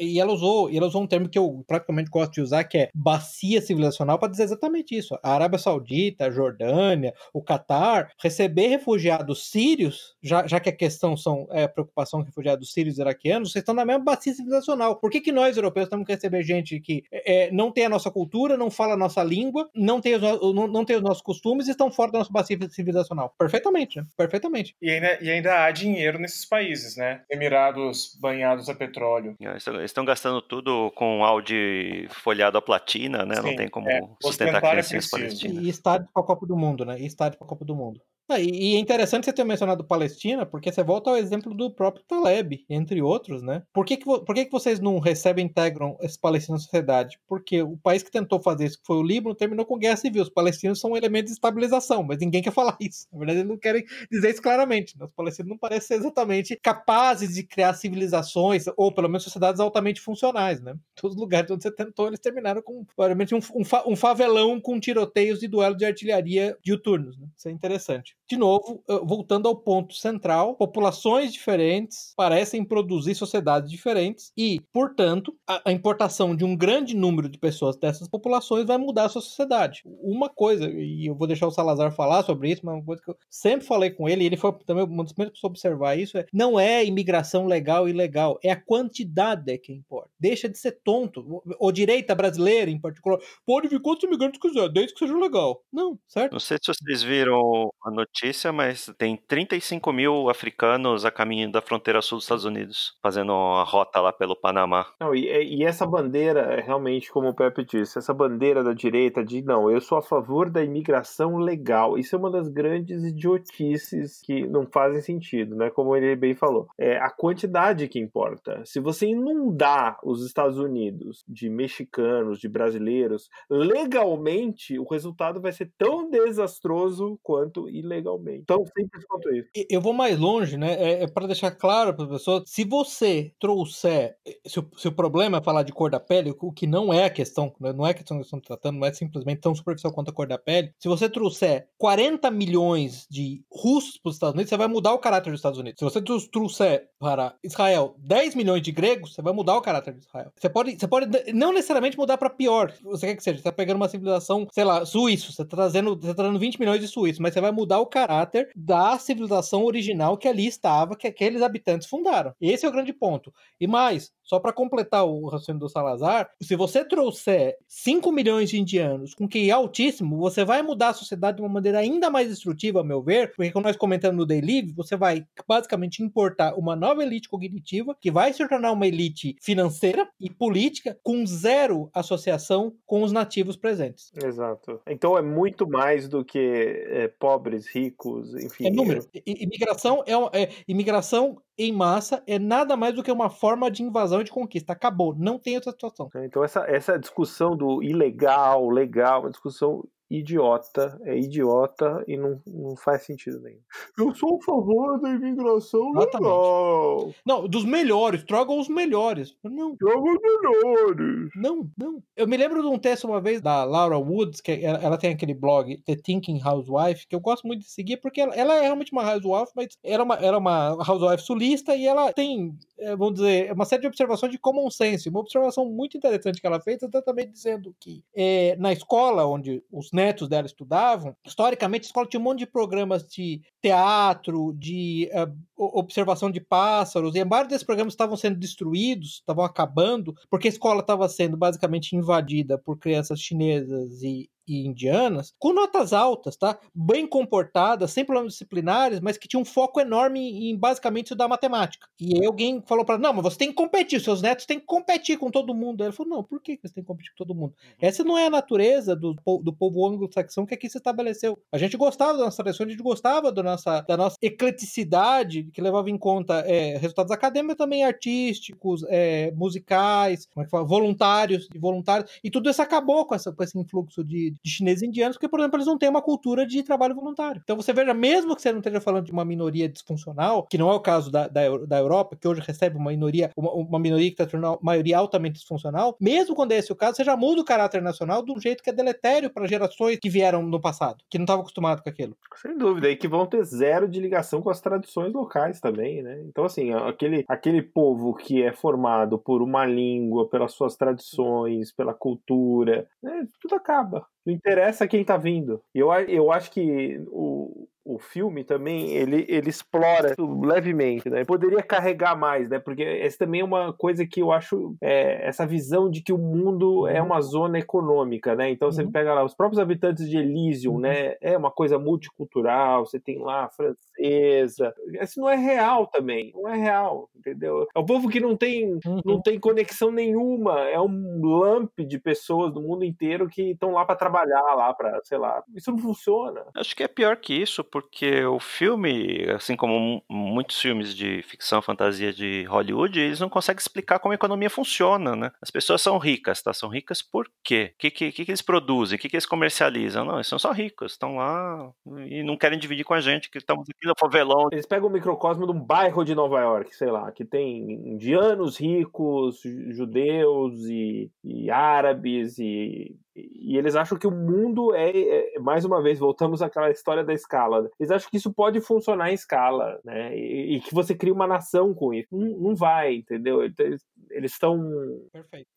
e ela usou, ela usou um termo que eu praticamente gosto de usar, que é bacia civilizacional, para dizer exatamente isso. A Arábia Saudita, a Jordânia, o Catar, receber refugiados sírios, já, já que a questão são é, preocupação com refugiados sírios e iraquianos, vocês estão na mesma bacia civilizacional. Por que, que nós, europeus, temos que receber gente que é, não tem a nossa cultura, não fala a nossa língua, não tem os, não, não tem os nossos costumes e estão fora da nossa bacia civilizacional. Perfeitamente, né? Perfeitamente. E ainda, e ainda há dinheiro nesses países, né? Emirados banhados a petróleo. É, eles estão gastando tudo com Audi folhado a platina, né? Sim, não tem como é, sustentar criancinhas palestinas. E estádio para a Copa do Mundo, né? E estádio para a Copa do Mundo. Ah, e é interessante você ter mencionado Palestina, porque você volta ao exemplo do próprio Taleb, entre outros, né? Por que, que, por que, que vocês não recebem e integram esse palestino na sociedade? Porque o país que tentou fazer isso, que foi o Líbano, terminou com guerra civil. Os palestinos são um elemento de estabilização, mas ninguém quer falar isso. Na verdade, eles não querem dizer isso claramente. Né? Os palestinos não parecem ser exatamente capazes de criar civilizações, ou pelo menos sociedades altamente funcionais, né? Todos os lugares onde você tentou, eles terminaram com, provavelmente, um, um, um favelão com tiroteios e duelo de artilharia diuturnos, né? Isso é interessante de novo, voltando ao ponto central, populações diferentes parecem produzir sociedades diferentes e, portanto, a, importação de um grande número de pessoas dessas populações vai mudar a sua sociedade. Uma coisa, e eu vou deixar o Salazar falar sobre isso, mas uma coisa que eu sempre falei com ele, e ele foi também uma das primeiras pessoas a observar isso, é não é imigração legal e ilegal, é a quantidade que importa. Deixa de ser tonto. O direita brasileira, em particular, pode vir quantos imigrantes quiser, desde que seja legal. Não, certo? Não sei se vocês viram a notícia notícia, mas tem 35 mil africanos a caminho da fronteira sul dos Estados Unidos, fazendo a rota lá pelo Panamá. Não, e, e essa bandeira, realmente, como o Pepe disse, essa bandeira da direita de não, eu sou a favor da imigração legal. Isso é uma das grandes idiotices que não fazem sentido, né? Como ele bem falou. É a quantidade que importa. Se você inundar os Estados Unidos de mexicanos, de brasileiros, legalmente, o resultado vai ser tão desastroso quanto ilegal legalmente. Tão simples quanto isso. Eu vou mais longe, né? É, é para deixar claro para a pessoa, se você trouxer, se o, se o, problema é falar de cor da pele, o que não é a questão, né? não é a questão que estamos tratando, não é simplesmente tão superficial quanto a cor da pele. Se você trouxer 40 milhões de russos para os Estados Unidos, você vai mudar o caráter dos Estados Unidos. Se você trouxer para Israel 10 milhões de gregos, você vai mudar o caráter de Israel. Você pode, você pode não necessariamente mudar para pior. Você quer que seja, você está pegando uma civilização, sei lá, suíço, você está trazendo, você tá trazendo 20 milhões de suíços, mas você vai mudar o caráter da civilização original que ali estava, que aqueles habitantes fundaram. Esse é o grande ponto. E mais, só para completar o raciocínio do Salazar, se você trouxer 5 milhões de indianos com QI altíssimo, você vai mudar a sociedade de uma maneira ainda mais destrutiva, a meu ver, porque como nós comentamos no Live, você vai basicamente importar uma nova elite cognitiva que vai se tornar uma elite financeira financeira e política com zero associação com os nativos presentes. Exato. Então é muito mais do que é, pobres, ricos, enfim. É número. Imigração é, é imigração em massa é nada mais do que uma forma de invasão e de conquista. Acabou, não tem outra situação. Então essa, essa discussão do ilegal, legal, uma discussão idiota, é idiota e não, não faz sentido nenhum. Eu sou a favor da imigração Exatamente. legal. Não, dos melhores, trogam os melhores. Não. Trogam os melhores. Não, não. Eu me lembro de um texto uma vez da Laura Woods, que ela, ela tem aquele blog The Thinking Housewife, que eu gosto muito de seguir, porque ela, ela é realmente uma housewife, mas era uma, era uma housewife sulista e ela tem, eh, vamos dizer, uma série de observações de common sense. Uma observação muito interessante que ela fez, exatamente dizendo que é, na escola onde os netos dela estudavam, historicamente a escola tinha um monte de programas de teatro, de uh, observação de pássaros, e vários desses programas estavam sendo destruídos, estavam acabando, porque a escola estava sendo basicamente invadida por crianças chinesas e, e indianas, com notas altas, tá? Bem comportadas, sem problemas disciplinares, mas que tinha um foco enorme em basicamente estudar matemática. E aí alguém falou para não, mas você tem que competir, seus netos têm que competir com todo mundo. Aí ele falou, não, por que você tem que competir com todo mundo? Uhum. Essa não é a natureza do, do povo anglo-saxão que aqui se estabeleceu. A gente gostava da nossa tradição, a gente gostava da nossa, da nossa ecleticidade, que levava em conta é, resultados acadêmicos, também artísticos, é, musicais, como é que fala? voluntários, voluntários, e tudo isso acabou com, essa, com esse influxo de, de chineses indianos, porque, por exemplo, eles não têm uma cultura de trabalho voluntário. Então você veja, mesmo que você não esteja falando de uma minoria disfuncional, que não é o caso da, da, da Europa, que hoje recebe uma minoria, uma, uma minoria que está tornando maioria altamente disfuncional, mesmo quando é esse o caso, você já muda o caráter nacional de um jeito que é deletério para gerações que vieram no passado, que não estavam acostumados com aquilo. Sem dúvida, e que vão ter zero de ligação com as tradições locais também, né? Então, assim, aquele, aquele povo que é formado por uma língua, pelas suas tradições, pela cultura, né? tudo acaba. Não interessa quem tá vindo. Eu, eu acho que o, o filme também ele, ele explora levemente, né? Poderia carregar mais, né? Porque essa também é uma coisa que eu acho é, essa visão de que o mundo é uma zona econômica, né? Então você uhum. pega lá os próprios habitantes de Elysium, uhum. né? É uma coisa multicultural, você tem lá a francesa. Isso não é real também, não é real, entendeu? É um povo que não tem uhum. não tem conexão nenhuma, é um lamp de pessoas do mundo inteiro que estão lá para trabalhar lá para, sei lá. Isso não funciona. Acho que é pior que isso, porque o filme, assim como muitos filmes de ficção fantasia de Hollywood, eles não conseguem explicar como a economia funciona, né? As pessoas são ricas, tá? São ricas por quê? O que, que, que, eles produzem? O que, que eles comercializam? Não, eles são só ricos, estão lá e não querem dividir com a gente, que estamos aqui no favelão. Eles pegam o microcosmo de um bairro de Nova York, sei lá, que tem indianos ricos, judeus e, e árabes e e eles acham que o mundo é, é, mais uma vez, voltamos àquela história da escala. Eles acham que isso pode funcionar em escala, né? E, e que você cria uma nação com isso. Não, não vai, entendeu? Eles estão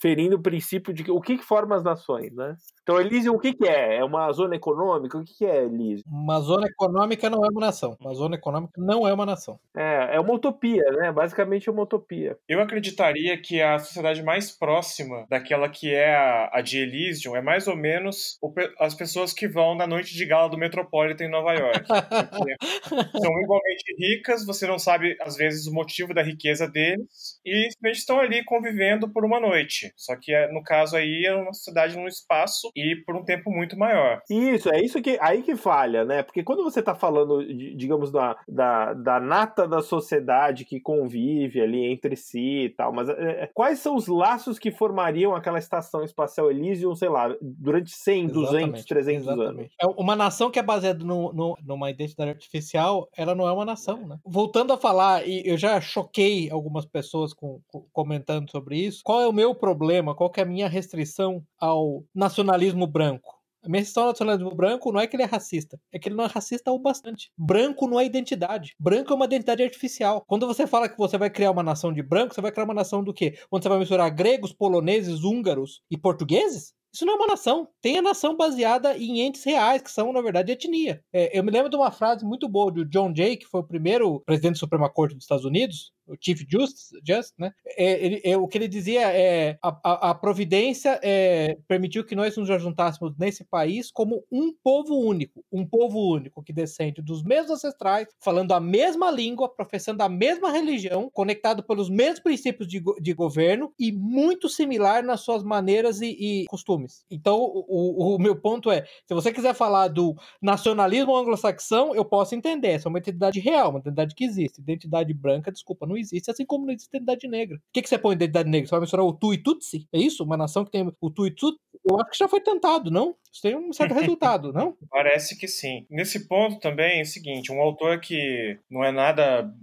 ferindo o princípio de que, o que, que forma as nações, né? Então, Elísio, o que, que é? É uma zona econômica? O que, que é Elísio? Uma zona econômica não é uma nação. Uma zona econômica não é uma nação. É, é uma utopia, né? Basicamente é uma utopia. Eu acreditaria que a sociedade mais próxima daquela que é a, a de Elysium é mais ou menos o, as pessoas que vão na noite de gala do Metropolitan em Nova York. são igualmente ricas, você não sabe, às vezes, o motivo da riqueza deles, e simplesmente estão ali convivendo por uma noite. Só que, é, no caso aí, é uma sociedade num espaço e por um tempo muito maior. Isso, é isso que aí que falha, né? Porque quando você está falando, digamos, da, da, da nata da sociedade que convive ali entre si e tal, mas é, quais são os laços que formariam aquela estação espacial Elysium, sei lá, durante 100, exatamente, 200, 300 exatamente. anos. É uma nação que é baseada no, no, numa identidade artificial, ela não é uma nação, né? Voltando a falar, e eu já choquei algumas pessoas com, com, comentando sobre isso, qual é o meu problema, qual é a minha restrição ao nacionalismo branco? A minha questão do nacionalismo branco não é que ele é racista, é que ele não é racista o bastante. Branco não é identidade. Branco é uma identidade artificial. Quando você fala que você vai criar uma nação de branco, você vai criar uma nação do quê? Onde você vai misturar gregos, poloneses, húngaros e portugueses? Isso não é uma nação. Tem a nação baseada em entes reais, que são, na verdade, etnia. É, eu me lembro de uma frase muito boa do John Jay, que foi o primeiro presidente da Suprema Corte dos Estados Unidos, o Chief Justice, Just, né? É, ele, é, o que ele dizia é a, a, a providência é, permitiu que nós nos juntássemos nesse país como um povo único, um povo único que descende dos mesmos ancestrais, falando a mesma língua, professando a mesma religião, conectado pelos mesmos princípios de, de governo e muito similar nas suas maneiras e, e costumes. Então, o, o, o, meu ponto é: se você quiser falar do nacionalismo anglo-saxão, eu posso entender. Essa é uma identidade real, uma identidade que existe. Identidade branca, desculpa, não existe, assim como não existe identidade negra. O que, que você põe identidade negra? Você vai mencionar o Tu e Tutsi? É isso? Uma nação que tem o Tu e Tutsi? Eu acho que já foi tentado, não? Isso tem um certo resultado, não? Parece que sim. Nesse ponto também é o seguinte: um autor que não é nada.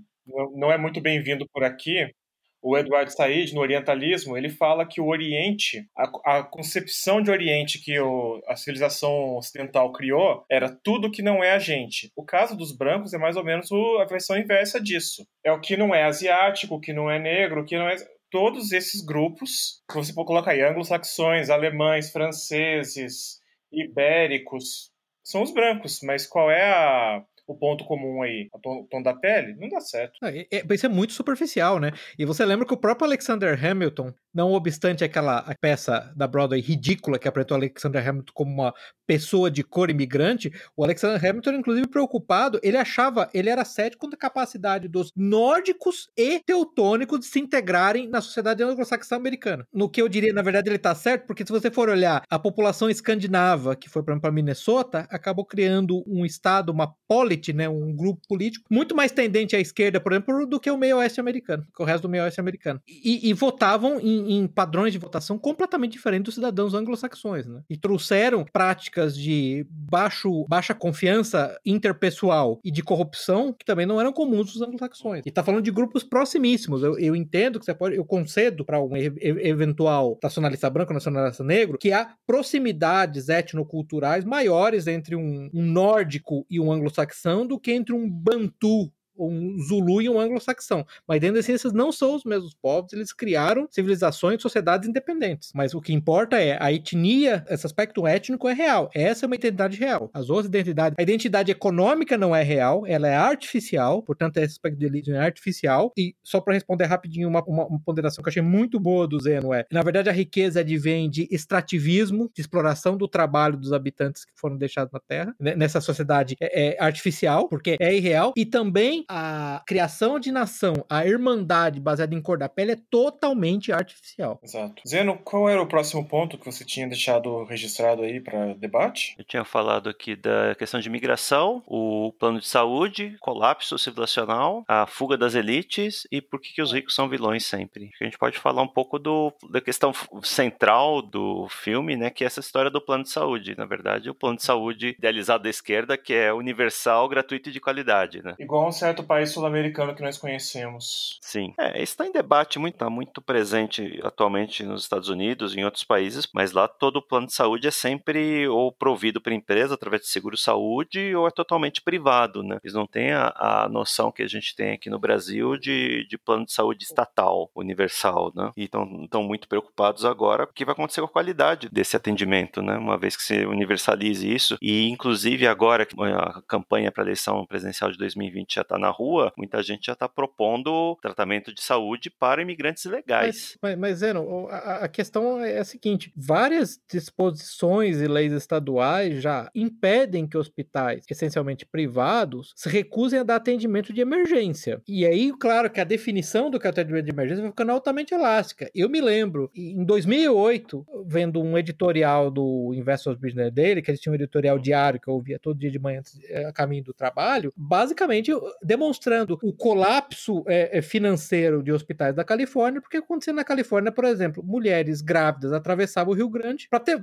não é muito bem-vindo por aqui, o Eduardo Said, no Orientalismo, ele fala que o Oriente, a, a concepção de Oriente que o, a civilização ocidental criou, era tudo que não é a gente. O caso dos brancos é mais ou menos o, a versão inversa disso. É o que não é asiático, o que não é negro, o que não é todos esses grupos, você pode colocar aí, anglo-saxões, alemães, franceses, ibéricos, são os brancos, mas qual é a, o ponto comum aí, o tom, da pele, não dá certo. É, é, isso é muito superficial, né? E você lembra que o próprio Alexander Hamilton, não obstante aquela peça da Broadway ridícula que apresentou Alexander Hamilton como uma pessoa de cor imigrante, o Alexander Hamilton, inclusive preocupado, ele achava, ele era cético da capacidade dos nórdicos e teutônicos de se integrarem na sociedade anglo-saxã americana. No que eu diria, na verdade, ele está certo, porque se você for olhar a população escandinava que foi para Minnesota, acabou criando um estado, uma polity, né, um grupo político muito mais tendente à esquerda, por exemplo, do que o meio oeste americano, que o resto do meio oeste americano. E, e votavam em, em, padrões de votação completamente diferentes dos cidadãos anglo-saxões, né? E trouxeram práticas de baixo, baixa confiança interpessoal e de corrupção que também não eram comuns nos anglo-saxões. E tá falando de grupos proximíssimos. Eu, eu entendo que você pode, eu concedo para um e eventual nacionalista branco, nacionalista negro, que há proximidades etnoculturais maiores entre um, um nórdico e um anglo-saxão do que entre um bantu um Zulu e um anglo-saxão. Mas dentro das ciências não são os mesmos povos, eles criaram civilizações, sociedades independentes. Mas o que importa é a etnia, esse aspecto étnico é real. Essa é uma identidade real. As outras identidades, a identidade econômica não é real, ela é artificial, portanto, esse aspecto de elite é artificial. E só para responder rapidinho uma, uma, uma, ponderação que eu achei muito boa do Zeno é, na verdade, a riqueza advém de extrativismo, de exploração do trabalho dos habitantes que foram deixados na Terra, né, nessa sociedade é, é artificial, porque é irreal, e também a criação de nação, a irmandade baseada em cor da pele é totalmente artificial. Exato. Zeno, qual era o próximo ponto que você tinha deixado registrado aí para debate? Eu tinha falado aqui da questão de migração, o plano de saúde, colapso civilizacional, a fuga das elites e por que, que os ricos são vilões sempre. A gente pode falar um pouco do, da questão central do filme, né, que é essa história do plano de saúde. Na verdade, o plano de saúde idealizado da esquerda, que é universal, gratuito e de qualidade, né? Igual um certo certo país sul-americano que nós conhecemos. Sim. É, isso está em debate muito, tá muito presente atualmente nos Estados Unidos e em outros países, mas lá todo o plano de saúde é sempre ou provido por empresa através de seguro-saúde ou é totalmente privado, né? Eles não têm a, a, noção que a gente tem aqui no Brasil de, de plano de saúde estatal, universal, né? E estão muito preocupados agora o que vai acontecer com a qualidade desse atendimento, né? Uma vez que se universalize isso e inclusive agora que a campanha para a eleição presidencial de 2020 já está na rua, muita gente já está propondo tratamento de saúde para imigrantes ilegais. Mas, mas, mas Zeno, a, a, questão é a seguinte: várias disposições e leis estaduais já impedem que hospitais, essencialmente privados, se recusem a dar atendimento de emergência. E aí, claro, que a definição do que é atendimento de emergência vai ficando altamente elástica. Eu me lembro, em 2008, vendo um editorial do Investors Business dele, que eles tinham um editorial diário que eu ouvia todo dia de manhã eh, a caminho do trabalho, basicamente demonstrando o colapso é, é, financeiro de hospitais da Califórnia, porque acontecia na Califórnia, por exemplo, mulheres grávidas atravessavam o Rio Grande para ter,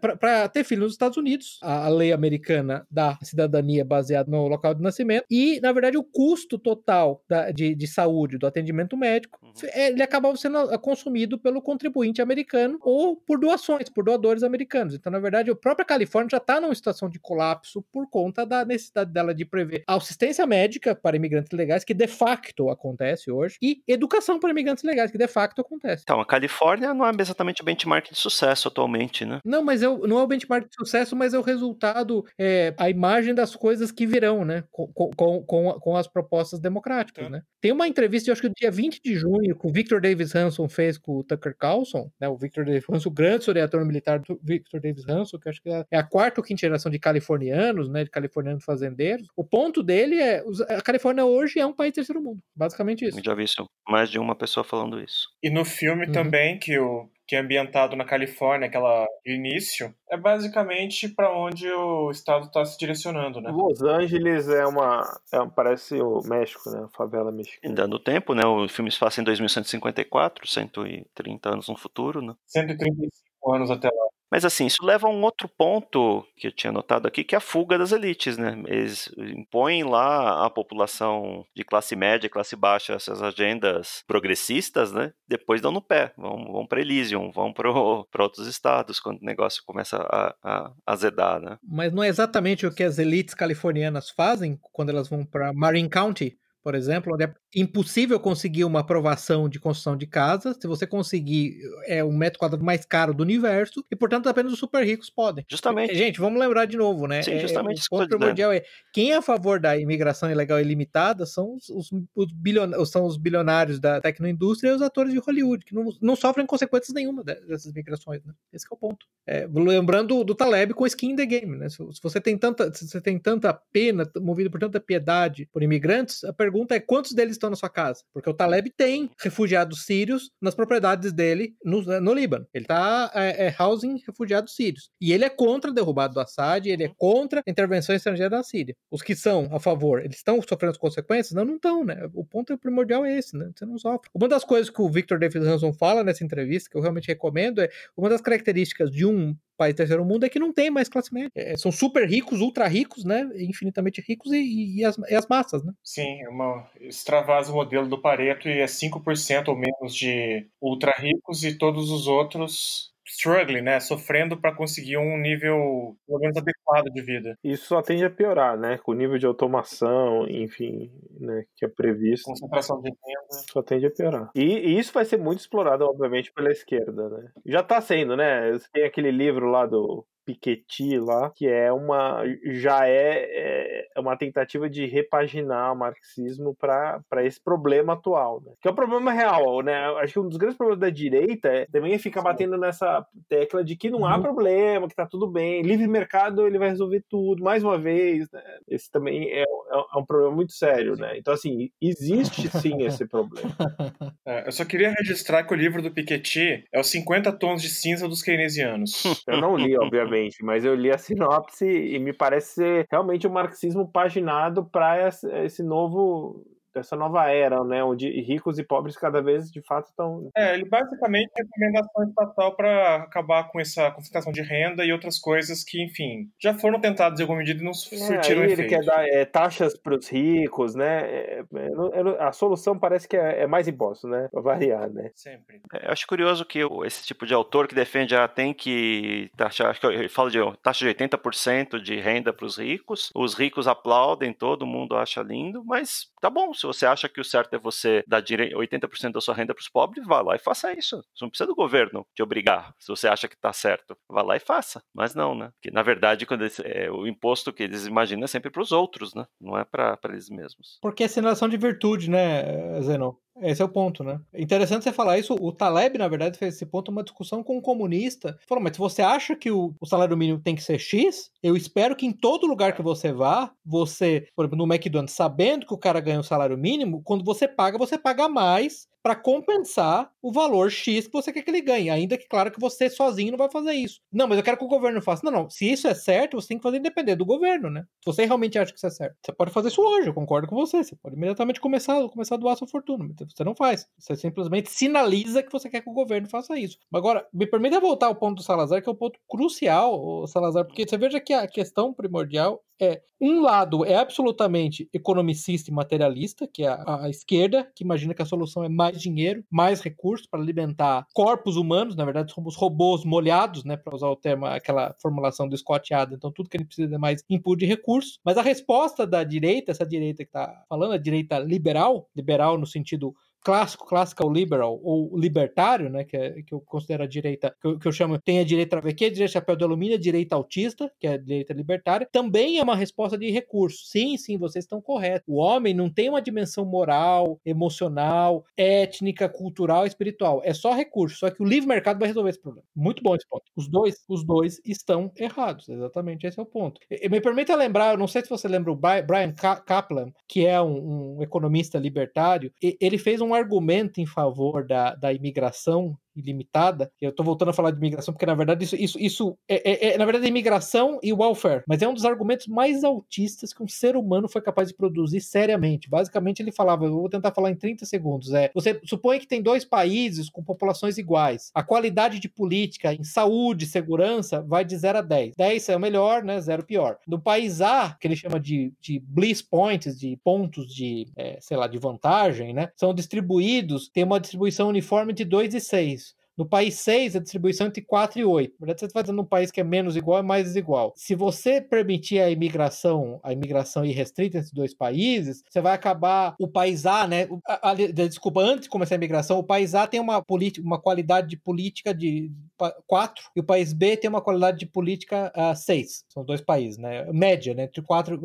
ter filhos nos Estados Unidos. A, a, lei americana da cidadania baseada no local de nascimento. E, na verdade, o custo total da, de, de saúde, do atendimento médico, uhum. É, ele acabava sendo consumido pelo contribuinte americano ou por doações, por doadores americanos. Então, na verdade, a própria Califórnia já está numa situação de colapso por conta da necessidade dela de prever assistência médica para imigrantes legais, que de facto acontece hoje, e educação para imigrantes legais, que de facto acontece. Então, a Califórnia não é exatamente o benchmark de sucesso atualmente, né? Não, mas é, não é o benchmark de sucesso, mas é o resultado, é, a imagem das coisas que virão, né? Com, com, com, com as propostas democráticas, né? Tem uma entrevista, eu acho que no dia 20 de junho, que o Victor Davis Hanson fez com o Tucker Carlson, né? O Victor Davis Hanson, o grande historiador militar do Victor Davis Hanson, que eu acho que é, é a quarta ou quinta geração de californianos, né? De californianos fazendeiros. O ponto dele é, a Califórnia hoje é um país terceiro mundo, basicamente isso. Eu já vi isso, mais de uma pessoa falando isso. E no filme Uhum. também, que o que é ambientado na Califórnia, aquela início, é basicamente para onde o estado está se direcionando, né? Los Angeles é uma. é- parece o México, né? A favela E mexicana. dando tempo, né? O filme se passa em 2154, 130 anos no futuro, né? 135 anos até lá. Mas assim, isso leva a um outro ponto que eu tinha notado aqui, que é a fuga das elites, né? Eles impõem lá à população de classe média, classe baixa, essas agendas progressistas, né? Depois dão no pé, vão, vão para Elysium, vão para outros estados, quando o negócio começa a, a azedar, né? Mas não é exatamente o que as elites californianas fazem quando elas vão para Marin County, por exemplo, onde é impossível conseguir uma aprovação de construção de casa. Se você conseguir, é o metro quadrado mais caro do universo e, portanto, apenas os super ricos podem. Justamente. Gente, vamos lembrar de novo, né? Sim, É, justamente o isso que eu ponto primordial é quem é a favor da imigração ilegal ilimitada são os, os, os bilionários, são os bilionários da tecnoindústria e os atores de Hollywood, que não, não sofrem consequências nenhuma de- dessas migrações, né? Esse é o ponto. É, lembrando do Taleb com skin in the game, né? Se, se você tem tanta, se você tem tanta pena, movido por tanta piedade por imigrantes, a pergunta é quantos deles estão na sua casa? Porque o Taleb tem refugiados sírios nas propriedades dele no, no Líbano. Ele tá é, é, housing refugiados sírios. E ele é contra a derrubada do Assad, ele é contra a intervenção estrangeira na Síria. Os que são a favor, eles estão sofrendo as consequências? Não, não estão, né? O ponto primordial é esse, né? Você não sofre. Uma das coisas que o Victor David Hanson fala nessa entrevista, que eu realmente recomendo, é uma das características de um país terceiro mundo é que não tem mais classe média. É, são super ricos, ultra ricos, né? Infinitamente ricos e, e, as, e as massas, né? Sim, é uma, extravasa o modelo do Pareto e é 5% ou menos de ultra ricos e todos os outros struggling, né? Sofrendo para conseguir um nível pelo menos adequado de vida. Isso só tende a piorar, né? Com o nível de automação, enfim, né? Que é previsto. Concentração de renda. Só tende a piorar. E, e isso vai ser muito explorado, obviamente, pela esquerda, né? Já tá sendo, né? Tem aquele livro lá do Piketty lá, que é uma já é, é uma tentativa de repaginar o marxismo para esse problema atual, né? Que é um problema real, né? Acho que um dos grandes problemas da direita é, também é ficar batendo nessa tecla de que não há Uhum. problema, que tá tudo bem, livre mercado ele vai resolver tudo, mais uma vez, né? Esse também é, é um problema muito sério, né? Então assim, existe sim esse problema. É, eu só queria registrar que o livro do Piketty é os 50 tons de cinza dos keynesianos. Eu não li, obviamente, mas eu li a sinopse e me parece ser realmente um marxismo paginado para esse novo dessa nova era, né, onde ricos e pobres cada vez de fato estão É, ele basicamente é recomendação estatal para acabar com essa concentração de renda e outras coisas que, enfim, já foram tentadas em alguma medida e não É, surtiram aí ele efeito. quer dar é, taxas para os ricos, né? É, é, a solução parece que é, é mais impostos, né? Para variar, né? Sempre. É, Eu acho curioso que esse tipo de autor que defende ah, tem que taxar, acho que ele fala de taxa de 80% de renda para os ricos, os ricos aplaudem, todo mundo acha lindo, mas tá bom, se você acha que o certo é você dar dire- 80% da sua renda para os pobres, vá lá e faça isso. Você não precisa do governo te obrigar, se você acha que tá certo, vá lá e faça. Mas não, né? Porque na verdade, quando eles- é, o imposto que eles imaginam é sempre para os outros, né? Não é para eles mesmos. Porque é sinalização de virtude, né, Zenon? Esse é o ponto, né? Interessante você falar isso. O Taleb, na verdade, fez esse ponto uma discussão com um comunista. Falou, mas se você acha que o, o salário mínimo tem que ser X, eu espero que em todo lugar que você vá, você, por exemplo, no McDonald's, sabendo que o cara ganha o salário mínimo, quando você paga, você paga mais para compensar o valor X que você quer que ele ganhe. Ainda que, claro, que você sozinho não vai fazer isso. Não, mas eu quero que o governo faça. Não, não. Se isso é certo, você tem que fazer independente do governo, né? Se você realmente acha que isso é certo. Você pode fazer isso hoje, eu concordo com você. Você pode imediatamente começar, começar a doar sua fortuna. Mas Você não faz. Você simplesmente sinaliza que você quer que o governo faça isso. Agora, me permita voltar ao ponto do Salazar, que é o ponto crucial, Salazar, porque você veja que a questão primordial é um lado é absolutamente economicista e materialista, que é a, a esquerda, que imagina que a solução é mais dinheiro, mais recursos para alimentar corpos humanos, na verdade somos robôs molhados, né, para usar o termo, aquela formulação do Scott Adams, então tudo que ele precisa é mais input de recursos, mas a resposta da direita, essa direita que está falando, a direita liberal, liberal no sentido clássico, classical liberal, ou libertário, né, que, é, que eu considero a direita, que eu, que eu chamo, tem a direita travequê, a direita chapéu de alumínio, a direita autista, que é a direita libertária, também é uma resposta de recursos. Sim, sim, vocês estão corretos. O homem não tem uma dimensão moral, emocional, étnica, cultural, espiritual. É só recurso. Só que o livre mercado vai resolver esse problema. Muito bom esse ponto. Os dois, os dois estão errados. Exatamente esse é o ponto. E, me permita lembrar, eu não sei se você lembra o Brian Kaplan, que é um, um economista libertário, ele fez um argumento em favor da, da imigração ilimitada. Eu estou voltando a falar de imigração porque, na verdade, isso, isso, isso é, é, é, na verdade, é imigração e welfare. Mas é um dos argumentos mais autistas que um ser humano foi capaz de produzir seriamente. Basicamente, ele falava, eu vou tentar falar em 30 segundos, é, você supõe que tem dois países com populações iguais. A qualidade de política em saúde, segurança, vai de 0 a 10. 10 é o melhor, né? 0 pior. No país A, que ele chama de, de bliss points, de pontos de, é, sei lá, de vantagem, né? São distribuídos, tem uma distribuição uniforme de 2 e 6. No país 6, a distribuição é entre 4 e 8. Na verdade, você está fazendo um país que é menos igual é mais desigual. Se você permitir a imigração, a imigração irrestrita entre dois países, você vai acabar o país A, né? A, a, desculpa, antes de começar a imigração, o país A tem uma, política, uma qualidade de política de 4 e o país B tem uma qualidade de política uh, 6. São dois países, né? Média, né? Entre 4,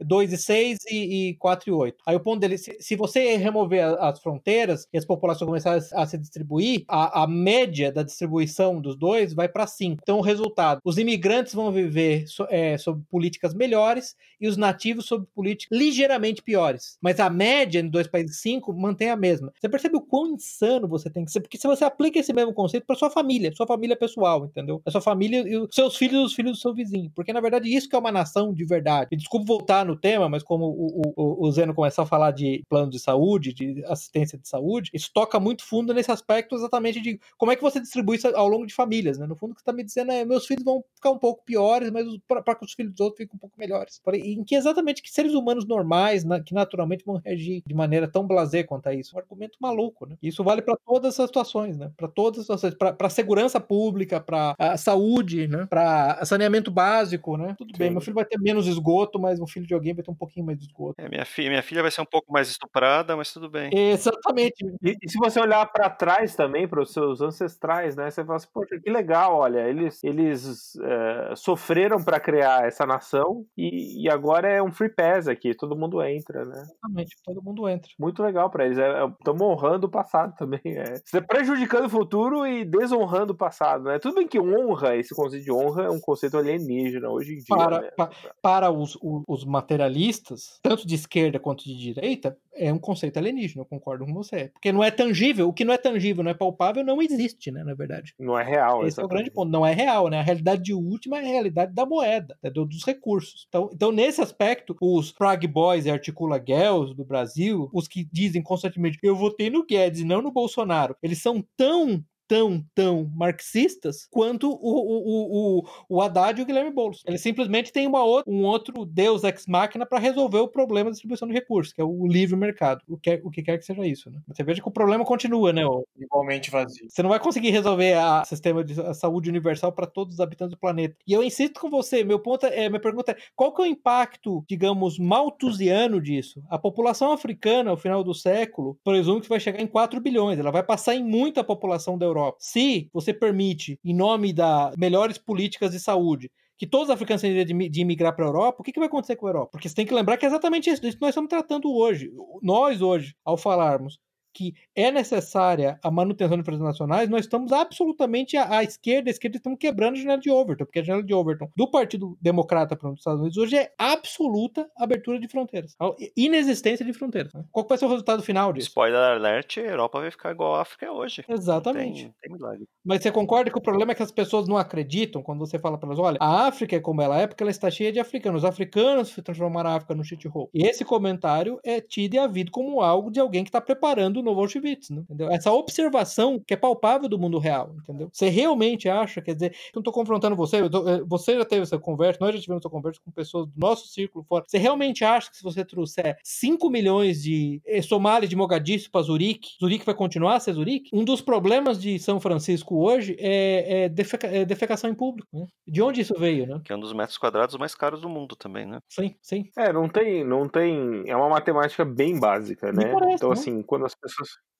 2 e 6 e, e 4 e 8. Aí o ponto dele, se, se você remover as fronteiras e as populações começarem a, a se distribuir, a, a média da distribuição dos dois vai para 5. Então, o resultado: os imigrantes vão viver so, é, sob políticas melhores e os nativos sob políticas ligeiramente piores. Mas a média em dois países 5 mantém a mesma. Você percebe o quão insano você tem que ser? Porque se você aplica esse mesmo conceito para sua família, sua família pessoal, entendeu? A sua família e os seus filhos e os filhos do seu vizinho. Porque, na verdade, isso que é uma nação de verdade. E desculpa voltar no tema, mas como o, o, o Zeno começou a falar de plano de saúde, de assistência de saúde, isso toca muito fundo nesse aspecto exatamente de como é que você distribui isso ao longo de famílias, né? No fundo, o que você está me dizendo é meus filhos vão ficar um pouco piores, mas para que os filhos dos outros fiquem um pouco melhores. Em que exatamente que seres humanos normais, na, que naturalmente vão reagir de maneira tão blasé quanto a isso? Um argumento maluco, né? Isso vale para todas as situações, né? Para todas as situações, para segurança pública, para saúde, né? Para saneamento básico, né? Tudo Sim. bem, meu filho vai ter menos esgoto, mas o filho de alguém vai ter um pouquinho mais de esgoto. É, minha, filha, minha filha vai ser um pouco mais estuprada, mas tudo bem. Exatamente. E, e se você olhar para trás também, para os seus ancestrais, né? Você fala assim, poxa, que legal, olha, eles, eles é, sofreram para criar essa nação e, e, agora é um free pass aqui, todo mundo entra, né? Exatamente, todo mundo entra. Muito legal para eles, estamos é, é honrando o passado também, é. Você é prejudicando o futuro e desonrando o passado, né? Tudo bem que honra, esse conceito de honra é um conceito alienígena hoje em dia. Para, né? pa, para os, os materialistas, tanto de esquerda quanto de direita, é um conceito alienígena, eu concordo com você. Porque não é tangível, o que não é tangível, não é palpável, não existe, né, na verdade. Não é real. Esse exatamente. é o grande ponto, não é real, né? A realidade última é a realidade da moeda, né, dos recursos. Então, então, nesse aspecto, os Prague Boys e Articula Girls do Brasil, os que dizem constantemente, eu votei no Guedes e não no Bolsonaro, eles são tão tão, tão marxistas quanto o, o, o, o Haddad e o Guilherme Boulos. Ele simplesmente tem uma outra, um outro deus ex machina para resolver o problema da distribuição de recursos, que é o livre mercado, o que, o que quer que seja isso. Né? Você veja que o problema continua, né? Igualmente vazio. Você não vai conseguir resolver o sistema de saúde universal para todos os habitantes do planeta. E eu insisto com você, meu ponto é, minha pergunta é, qual que é o impacto, digamos, malthusiano disso? A população africana, ao final do século, presumo que vai chegar em 4 bilhões, ela vai passar em muita população da Europa Europa. Se você permite, em nome das melhores políticas de saúde, que todos os africanos têm de, de imigrar para a Europa, o que, que vai acontecer com a Europa? Porque você tem que lembrar que é exatamente isso que nós estamos tratando hoje. Nós, hoje, ao falarmos que é necessária a manutenção de empresas nacionais, nós estamos absolutamente à, à esquerda, a esquerda estamos quebrando a janela de Overton, porque a janela de Overton do Partido Democrata para os Estados Unidos hoje é absoluta abertura de fronteiras, inexistência de fronteiras. Né? Qual vai ser o resultado final disso? Spoiler alert, a Europa vai ficar igual a África hoje. Exatamente. Tem, tem milagre. Mas você concorda que o problema é que as pessoas não acreditam quando você fala para elas, olha, a África é como ela é porque ela está cheia de africanos. Os africanos se transformaram a África no shithole. E esse comentário é tido e havido como algo de alguém que está preparando do novo Auschwitz, né? entendeu? Essa observação que é palpável do mundo real, entendeu? Você realmente acha, quer dizer, eu não tô confrontando você, tô, eh, você já teve essa conversa, nós já tivemos essa conversa com pessoas do nosso círculo fora. Você realmente acha que se você trouxer 5 milhões de eh, somalis de Mogadishu para Zurique, Zurique vai continuar a ser Zurique? Um dos problemas de São Francisco hoje é, é, defeca, é defecação em público, né? De onde isso veio, né? Que é um dos metros quadrados mais caros do mundo também, né? Sim, sim. É, não tem, não tem, é uma matemática bem básica, né? parece, então né? assim, quando as pessoas,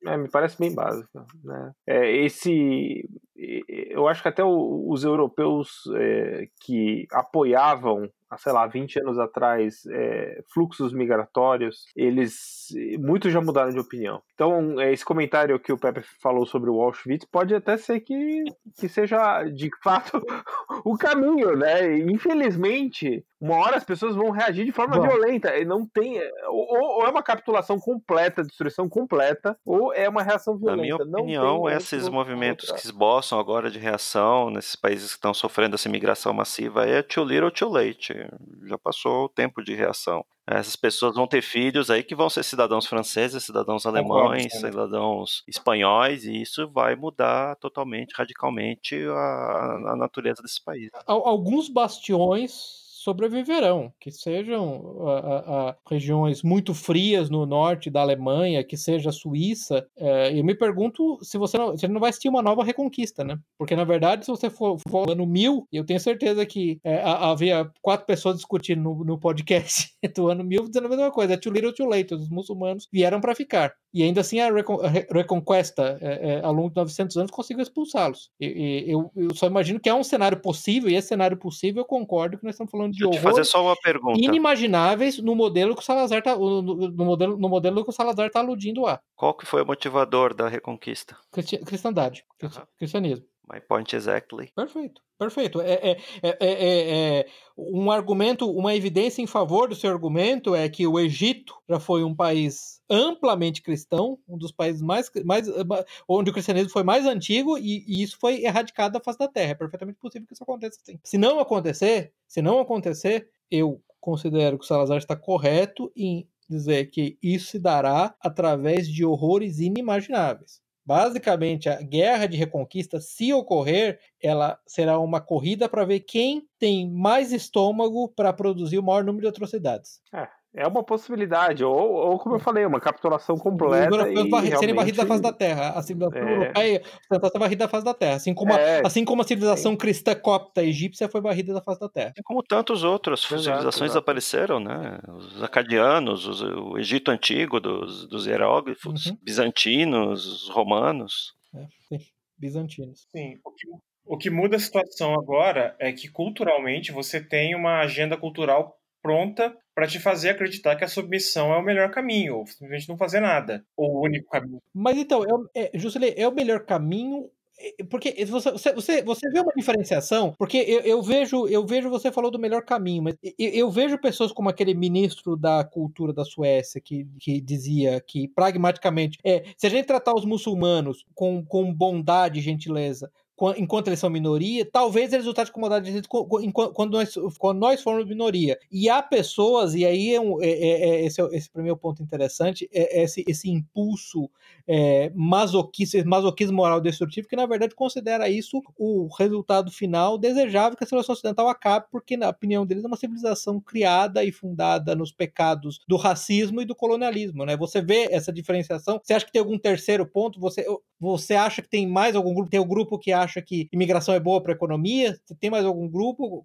é, me parece bem básica, né? É, esse, eu acho que até os europeus é, que apoiavam sei lá, 20 anos atrás, é, fluxos migratórios, eles muitos já mudaram de opinião. Então, esse comentário que o Pepe falou sobre o Auschwitz pode até ser que, que seja, de fato, o caminho, né? Infelizmente, uma hora as pessoas vão reagir de forma Bom. violenta. E não tem. Ou, ou é uma capitulação completa, destruição completa, ou é uma reação Na violenta. minha Não opinião, tem esses movimentos que esboçam agora de reação nesses países que estão sofrendo essa imigração massiva é too little, too late. Já passou o tempo de reação. Essas pessoas vão ter filhos aí que vão ser cidadãos franceses, cidadãos alemães, sim. cidadãos espanhóis, e isso vai mudar totalmente, radicalmente a, a natureza desse país. Al- alguns bastiões sobreviverão, que sejam a- a- a regiões muito frias no norte da Alemanha, que seja a Suíça. É, eu me pergunto se você não, se não vai assistir uma nova reconquista, né? Porque, na verdade, se você for, for no ano mil, eu tenho certeza que é, ha- havia quatro pessoas discutindo no, no podcast do ano mil dizendo a mesma coisa, é too little too late, os muçulmanos vieram para ficar. E ainda assim a, recon, a re- reconquesta é, ao longo de 900 anos conseguiu expulsá-los. E- e Eu, eu só imagino que é um cenário possível, e esse cenário possível eu concordo que nós estamos falando de te fazer só uma pergunta. inimagináveis no modelo que o Salazar tá, no, no modelo, no modelo que o Salazar está aludindo a Qual que foi o motivador da reconquista? cristi- cristandade, Aham. cristianismo. My point exactly. Perfeito, perfeito. É, é, é, é- é- é um argumento, uma evidência em favor do seu argumento é que o Egito já foi um país amplamente cristão, um dos países mais, mais onde o cristianismo foi mais antigo e, e isso foi erradicado da face da terra. É perfeitamente possível que isso aconteça assim. Se não acontecer, se não acontecer, eu considero que o Salazar está correto em dizer que isso se dará através de horrores inimagináveis. Basicamente, a guerra de reconquista, se ocorrer, ela será uma corrida para ver quem tem mais estômago para produzir o maior número de atrocidades. É uma possibilidade, ou, ou como eu falei, uma capitulação Os completa. europeus e barri- serem barridos da face da terra. A civilização É. europeia tentar ser barrida da face da terra. Assim como, a, É. assim como a civilização cristã copta egípcia foi barrida da face da terra. E como tantos outros, Exato, civilizações exato. apareceram, né? Os acadianos, os- o Egito antigo dos, dos hieróglifos, Uhum. bizantinos, os romanos. Sim, bizantinos. Sim, o que, o que muda a situação agora é que culturalmente você tem uma agenda cultural pronta para te fazer acreditar que a submissão é o melhor caminho, ou simplesmente não fazer nada, ou o único caminho. Mas então, é, é, Juscelê, é o melhor caminho. é, Porque você, você, você, vê uma diferenciação, porque eu, eu vejo, eu vejo, você falou do melhor caminho, mas eu, eu vejo pessoas como aquele ministro da cultura da Suécia que, que dizia que, pragmaticamente, é, se a gente tratar os muçulmanos com, com bondade e gentileza, enquanto eles são minoria, talvez eles resultados com e co- enquanto- quando nós, quando nós formos minoria. E há pessoas, e aí é um, é, é- é- esse, é, esse é o ponto interessante, é esse, esse impulso é, masoquista, masoquismo moral destrutivo, que na verdade considera isso o resultado final desejável que a civilização ocidental acabe, porque na opinião deles é uma civilização criada e fundada nos pecados do racismo e do colonialismo, né? Você vê essa diferenciação? Você acha que tem algum terceiro ponto? Você, você acha que tem mais algum grupo? Tem o grupo que acha que imigração é boa para a economia? Tem mais algum grupo?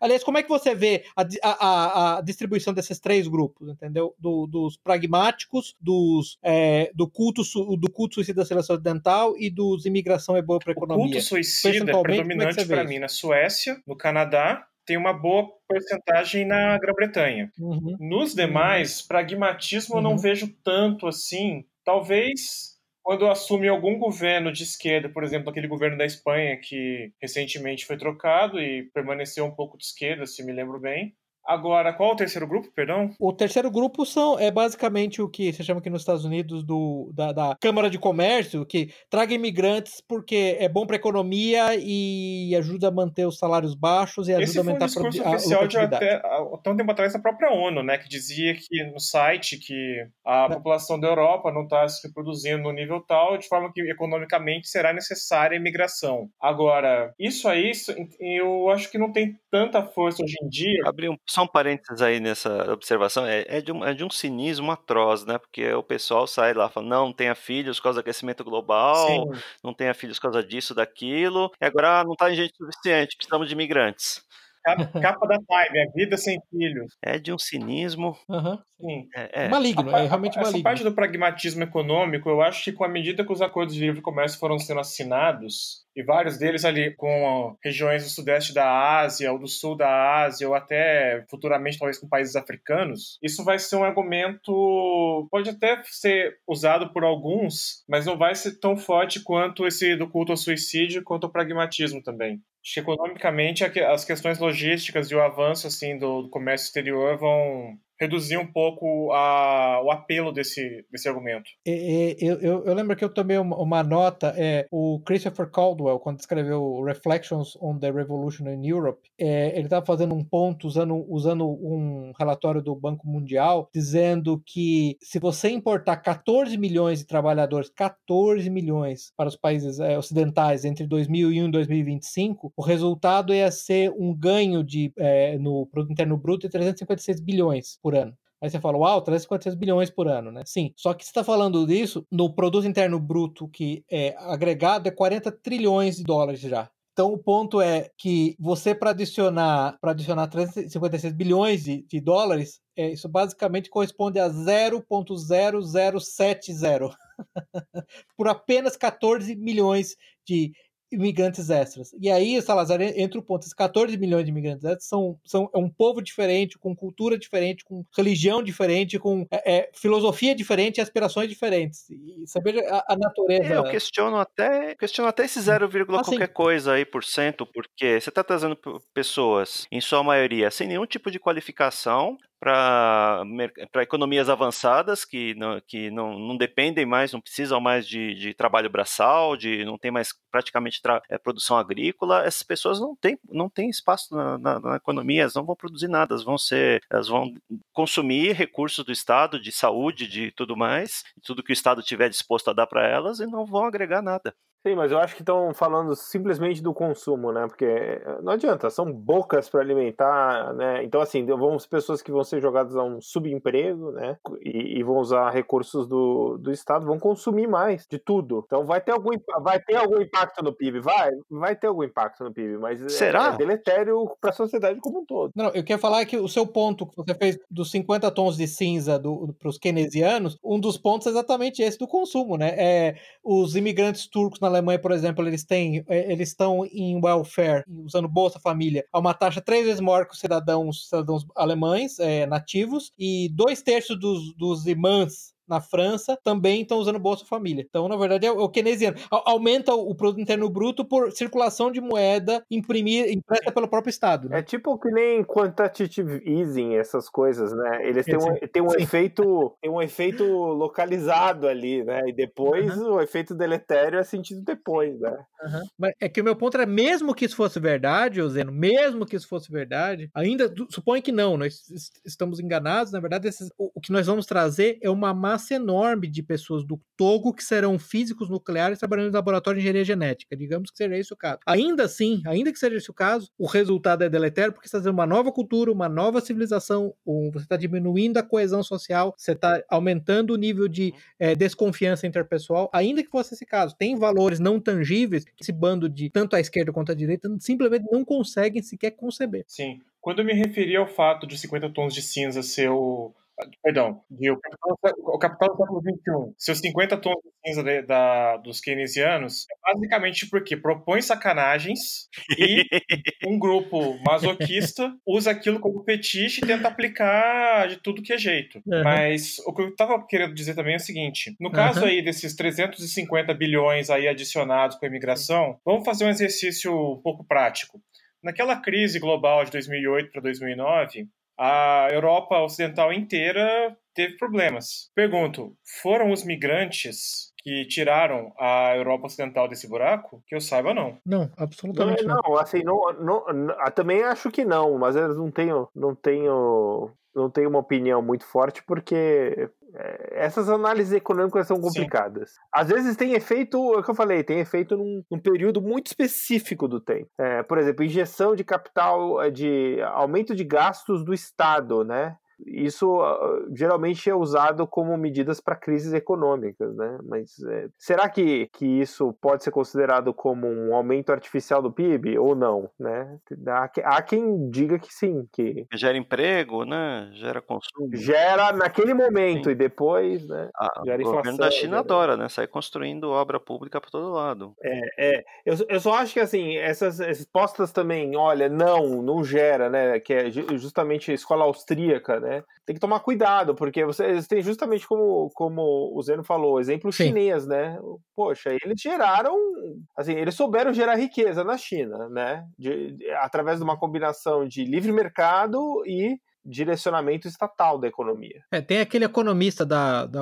Aliás, como é que você vê a, a- a- distribuição desses três grupos, entendeu? Do- dos pragmáticos, dos é, do culto do culto suicida da seleção ocidental e dos imigração é boa para a O economia. culto suicida é é predominante vê para mim na Suécia, no Canadá, tem uma boa porcentagem na Grã-Bretanha. Uhum. Nos demais, pragmatismo eu não Uhum. vejo tanto assim. Talvez quando assume algum governo de esquerda, por exemplo, aquele governo da Espanha que recentemente foi trocado e permaneceu um pouco de esquerda, se me lembro bem. Agora, qual o terceiro grupo, perdão? O terceiro grupo são, é basicamente o que se chama aqui nos Estados Unidos do, da, da Câmara de Comércio, que traga imigrantes porque é bom para a economia e ajuda a manter os salários baixos e ajuda Esse a aumentar foi um discurso a, a oficial de até há um tempo atrás da própria ONU, né, que dizia que no site que a população da Europa não está se reproduzindo no nível tal, de forma que economicamente será necessária a imigração. Agora, isso aí, isso- eu acho que não tem tanta força hoje em dia. Abrir um, só um parênteses aí nessa observação, é, é, de um, é de um cinismo atroz, né? Porque o pessoal sai lá falando, não, não tenha filhos por causa do aquecimento global, Sim, não tenha filhos por causa disso, daquilo, e agora não tá em gente suficiente, precisamos de imigrantes. Capa, capa da Time, a vida sem filhos. É de um cinismo. Aham. Sim. É, é. Maligno, A- é realmente Essa maligno. parte do pragmatismo econômico, eu acho que com a medida que os acordos de livre comércio foram sendo assinados, e vários deles ali com regiões do sudeste da Ásia, ou do sul da Ásia, ou até futuramente talvez com países africanos, isso vai ser um argumento, pode até ser usado por alguns, mas não vai ser tão forte quanto esse do culto ao suicídio, quanto o pragmatismo também. Economicamente que- as questões logísticas e o avanço assim do comércio exterior vão reduzir um pouco a- o apelo desse, desse argumento. É, eu, eu, eu lembro que eu tomei uma, uma nota, é, o Christopher Caldwell, quando escreveu Reflections on the Revolution in Europe, é, ele estava fazendo um ponto usando, usando um relatório do Banco Mundial, dizendo que se você importar 14 milhões de trabalhadores, 14 milhões para os países é, ocidentais entre 2001 e 2025, o resultado ia ser um ganho de, é, no produto interno bruto de 356 bilhões por ano. Aí você fala, uau, 356 bilhões por ano, né? Sim. Só que você está falando disso no produto interno bruto que é agregado é 40 trilhões de dólares já. Então o ponto é que você para adicionar para adicionar 356 bilhões de, de dólares, é, isso basicamente corresponde a 0.0070 por apenas 14 milhões de imigrantes extras. E aí, Salazar, entra o ponto, esses 14 milhões de imigrantes extras são, são é um povo diferente, com cultura diferente, com religião diferente, com é, é, filosofia diferente e aspirações diferentes. E saber a, a natureza... Eu questiono até, questiono até esse 0, Ah, sim. qualquer coisa aí por cento, porque você está trazendo pessoas, em sua maioria, sem nenhum tipo de qualificação para economias avançadas que, não, que não, não dependem mais, não precisam mais de, de trabalho braçal, de não tem mais praticamente tra- é, produção agrícola. Essas pessoas não têm, não têm espaço na, na, na economia, elas não vão produzir nada, elas vão ser, elas vão consumir recursos do Estado, de saúde, de tudo mais, tudo que o Estado tiver disposto a dar para elas e não vão agregar nada. Sim, mas eu acho que estão falando simplesmente do consumo, né? Porque não adianta, são bocas para alimentar, né? Então, assim, vão ser pessoas que vão ser jogadas a um subemprego, né? E, e, vão usar recursos do, do Estado, vão consumir mais de tudo. Então, vai ter algum, vai ter algum impacto no PIB? Vai, vai ter algum impacto no PIB, mas Será? É, é deletério para a sociedade como um todo. Não, eu quero falar que o seu ponto que você fez dos 50 tons de cinza para os keynesianos, um dos pontos é exatamente esse do consumo, né? É, os imigrantes turcos na Alemanha, por exemplo, eles têm, eles estão em welfare, usando Bolsa Família, a uma taxa três vezes maior que os cidadãos, cidadãos alemães é, nativos, e dois terços dos, dos imãs na França também estão usando Bolsa Família. Então, na verdade, é o keynesiano. Aumenta o produto interno bruto por circulação de moeda imprimir, impressa pelo próprio Estado. Né? É tipo que nem quantitative easing, essas coisas, né? Eles têm um, têm um efeito tem um efeito localizado ali, né? E depois uhum. o efeito deletério é sentido depois, né? Uhum. Mas é que o meu ponto era, mesmo que isso fosse verdade, Zeno, mesmo que isso fosse verdade, ainda suponho que não, nós estamos enganados, na verdade, esses, o, o que nós vamos trazer é uma massa enorme de pessoas do Togo que serão físicos nucleares trabalhando em laboratório de engenharia genética. Digamos que seja esse o caso. Ainda assim, ainda que seja esse o caso, o resultado é deletério porque você está fazendo uma nova cultura, uma nova civilização, você está diminuindo a coesão social, você está aumentando o nível de é, desconfiança interpessoal, ainda que fosse esse caso. Tem valores não tangíveis que esse bando de tanto a esquerda quanto a direita simplesmente não conseguem sequer conceber. Sim. Quando eu me referi ao fato de 50 tons de cinza ser o Perdão, de o, capital, o capital do século XXI, seus 50 tons de cinza de, da, dos keynesianos, é basicamente porque propõe sacanagens e um grupo masoquista usa aquilo como fetiche e tenta aplicar de tudo que é jeito. Uhum. Mas o que eu estava querendo dizer também é o seguinte: no caso uhum. aí desses 350 bilhões aí adicionados com a imigração, vamos fazer um exercício um pouco prático. Naquela crise global de 2008 para 2009, a Europa Ocidental inteira teve problemas. Pergunto, foram os migrantes que tiraram a Europa Ocidental desse buraco? Que eu saiba, não. Não, absolutamente não. Não, assim, não, não, não, também acho que não, mas eu não tenho, não tenho, não tenho uma opinião muito forte porque é, essas análises econômicas são complicadas. Sim. Às vezes tem efeito, é o que eu falei, tem efeito num, num período muito específico do tempo. É, por exemplo, injeção de capital, é, de aumento de gastos do Estado, né? Isso uh, geralmente é usado como medidas para crises econômicas, né? Mas é, será que, que isso pode ser considerado como um aumento artificial do PIB ou não, né? Há, há quem diga que sim, que gera emprego, né? Gera consumo. Gera naquele momento sim. e depois, né? Ah, gera o governo da China gera... adora, né? Sai construindo obra pública para todo lado. É, é. Eu, eu só acho que assim essas respostas também, olha, não, não gera, né? Que é justamente a escola austríaca né? Tem que tomar cuidado, porque vocês têm justamente como, como o Zeno falou, exemplo Sim. chinês, né? Poxa, eles geraram, assim, eles souberam gerar riqueza na China, né? De, de, através de uma combinação de livre mercado e direcionamento estatal da economia. É, tem aquele economista da, da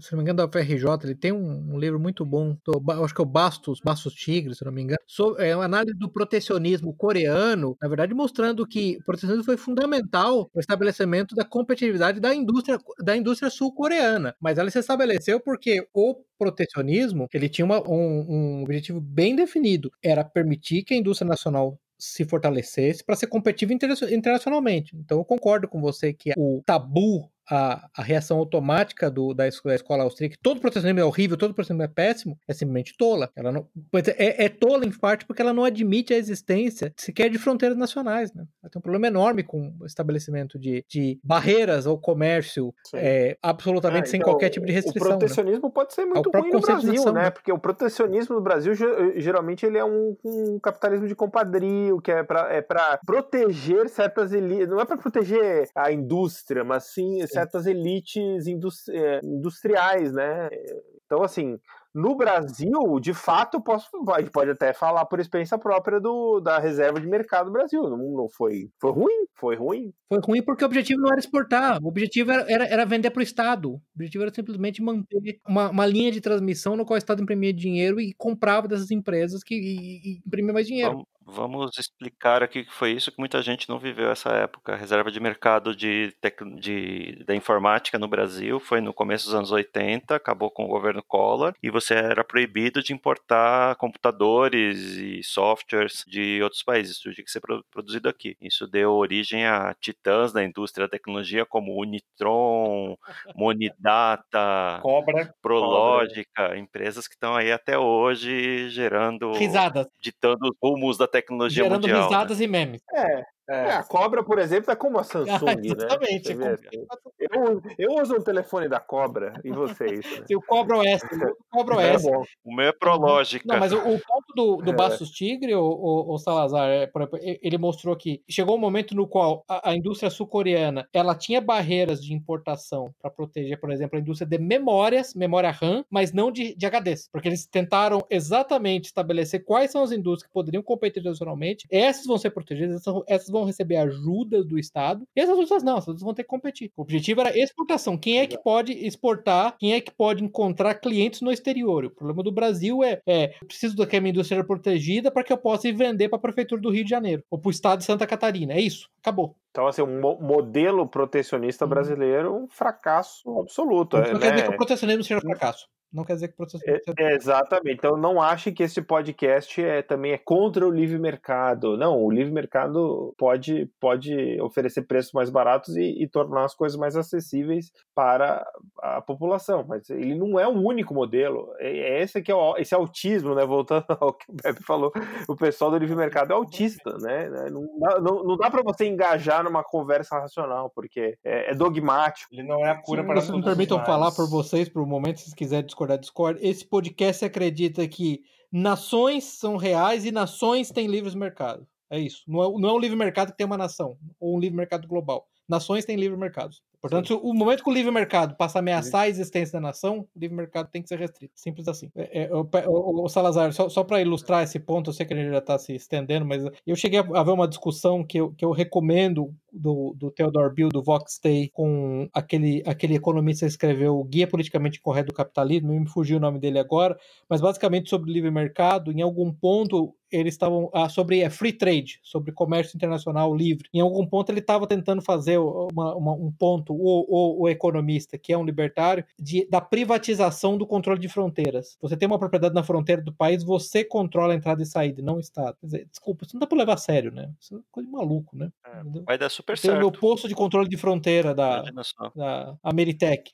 se não me engano, da FRJ, ele tem um, um livro muito bom, do, acho que é o Bastos, Bastos Tigre, se não me engano, sobre, é uma análise do protecionismo coreano, na verdade mostrando que o protecionismo foi fundamental para o estabelecimento da competitividade da indústria, da indústria sul-coreana, mas ela se estabeleceu porque o protecionismo, ele tinha uma, um, um objetivo bem definido, era permitir que a indústria nacional se fortalecesse para ser competitivo internacionalmente. Então eu concordo com você que o tabu a, a reação automática do, da, da escola austríaca, todo protecionismo é horrível, todo protecionismo é péssimo, é simplesmente tola. Ela não, é, é tola, em parte, porque ela não admite a existência sequer de fronteiras nacionais. Né? Ela tem um problema enorme com o estabelecimento de, de barreiras ao comércio é, absolutamente ah, sem então, qualquer tipo de restrição. O né? protecionismo né? pode ser muito é ruim no Brasil, né? Porque o protecionismo no Brasil, geralmente, ele é um, um capitalismo de compadrio, que é para é proteger certas elites, não é para proteger a indústria, mas sim certas elites eh, industriais, né? Então, assim, no Brasil, de fato, posso, gente pode até falar por experiência própria do, da reserva de mercado do Brasil. Não, não foi, foi ruim? Foi ruim. Foi ruim porque o objetivo não era exportar, o objetivo era, era, era vender para o Estado. O objetivo era simplesmente manter uma, uma, linha de transmissão no qual o Estado imprimia dinheiro e comprava dessas empresas que e, e imprimia mais dinheiro. Vamos, explicar aqui que foi isso que muita gente não viveu essa época. A reserva de mercado de, de, da informática no Brasil foi no começo dos anos 80, acabou com o governo Collor, e você era proibido de importar computadores e softwares de outros países, tudo tinha que ser produzido aqui. Isso deu origem a titãs da indústria da tecnologia como Unitron, Monidata, Cobra, Prológica, Cobra. empresas que estão aí até hoje gerando, risadas, ditando os rumos da tecnologia gerando mundial. Gerando risadas né? e memes. É, é. é. a cobra, por exemplo, é como a Samsung, ah, exatamente, né? Eu, eu uso um telefone da cobra e vocês. Né? O Cobra OS. O Cobra OS. É o meu é Prológica. Não, mas o, o ponto do, do é. Bastos Tigre, o, o, o Salazar, é, ele mostrou que chegou um momento no qual a, a indústria sul-coreana ela tinha barreiras de importação para proteger, por exemplo, a indústria de memórias, memória RAM, mas não de, de HDs. Porque eles tentaram exatamente estabelecer quais são as indústrias que poderiam competir internacionalmente. Essas vão ser protegidas, essas, essas vão receber ajuda do Estado, e essas outras não, essas vão ter que competir. O objetivo era exportação. Quem é que pode exportar, quem é que pode encontrar clientes no exterior? O problema do Brasil é, é preciso da minha indústria protegida para que eu possa ir vender para a prefeitura do Rio de Janeiro, ou para o estado de Santa Catarina. É isso, acabou. Então, assim, um modelo protecionista uhum. brasileiro, um fracasso absoluto. Não é, quer né? dizer que o protecionismo seja um fracasso não quer dizer que o processo. É, é, exatamente. Então não ache que esse podcast é, também é contra o livre mercado. Não, o livre mercado pode, pode oferecer preços mais baratos e, e tornar as coisas mais acessíveis para a população. Mas ele não é o único modelo. É, é esse que é o, esse autismo, né? Voltando ao que o Pepe falou, o pessoal do livre mercado é autista, né? Não dá, não, não dá para você engajar numa conversa racional, porque é, é dogmático. Ele não é a cura Sim, para vocês me permitam falar por vocês por um momento, se quiserem discordar discordar, discord. Esse podcast acredita que nações são reais e nações têm livres mercado. É isso. Não é, não é um livre mercado que tem uma nação, ou um livre mercado global. Nações têm livre mercado. Portanto, o momento que o livre mercado passa a ameaçar a existência da nação, o livre mercado tem que ser restrito. Simples assim. É, é, o, o, o, Salazar, só, só para ilustrar esse ponto, eu sei que a gente já está se estendendo, mas eu cheguei a ver uma discussão que eu, que eu recomendo do, do Theodore Bill, do Vox Day, com aquele, aquele economista que escreveu Guia Politicamente Correto do Capitalismo, me fugiu o nome dele agora, mas basicamente sobre o livre mercado, em algum ponto eles estavam ah, sobre é, free trade, sobre comércio internacional livre. Em algum ponto ele estava tentando fazer uma, uma, um ponto, o, o, o, economista, que é um libertário, de, da privatização do controle de fronteiras. Você tem uma propriedade na fronteira do país, você controla a entrada e saída, não o Estado. Dizer, desculpa, isso não dá para levar a sério, né? Isso é coisa de maluco, né? É, vai dar super tem certo. Tem o meu posto de controle de fronteira da, da Ameritech.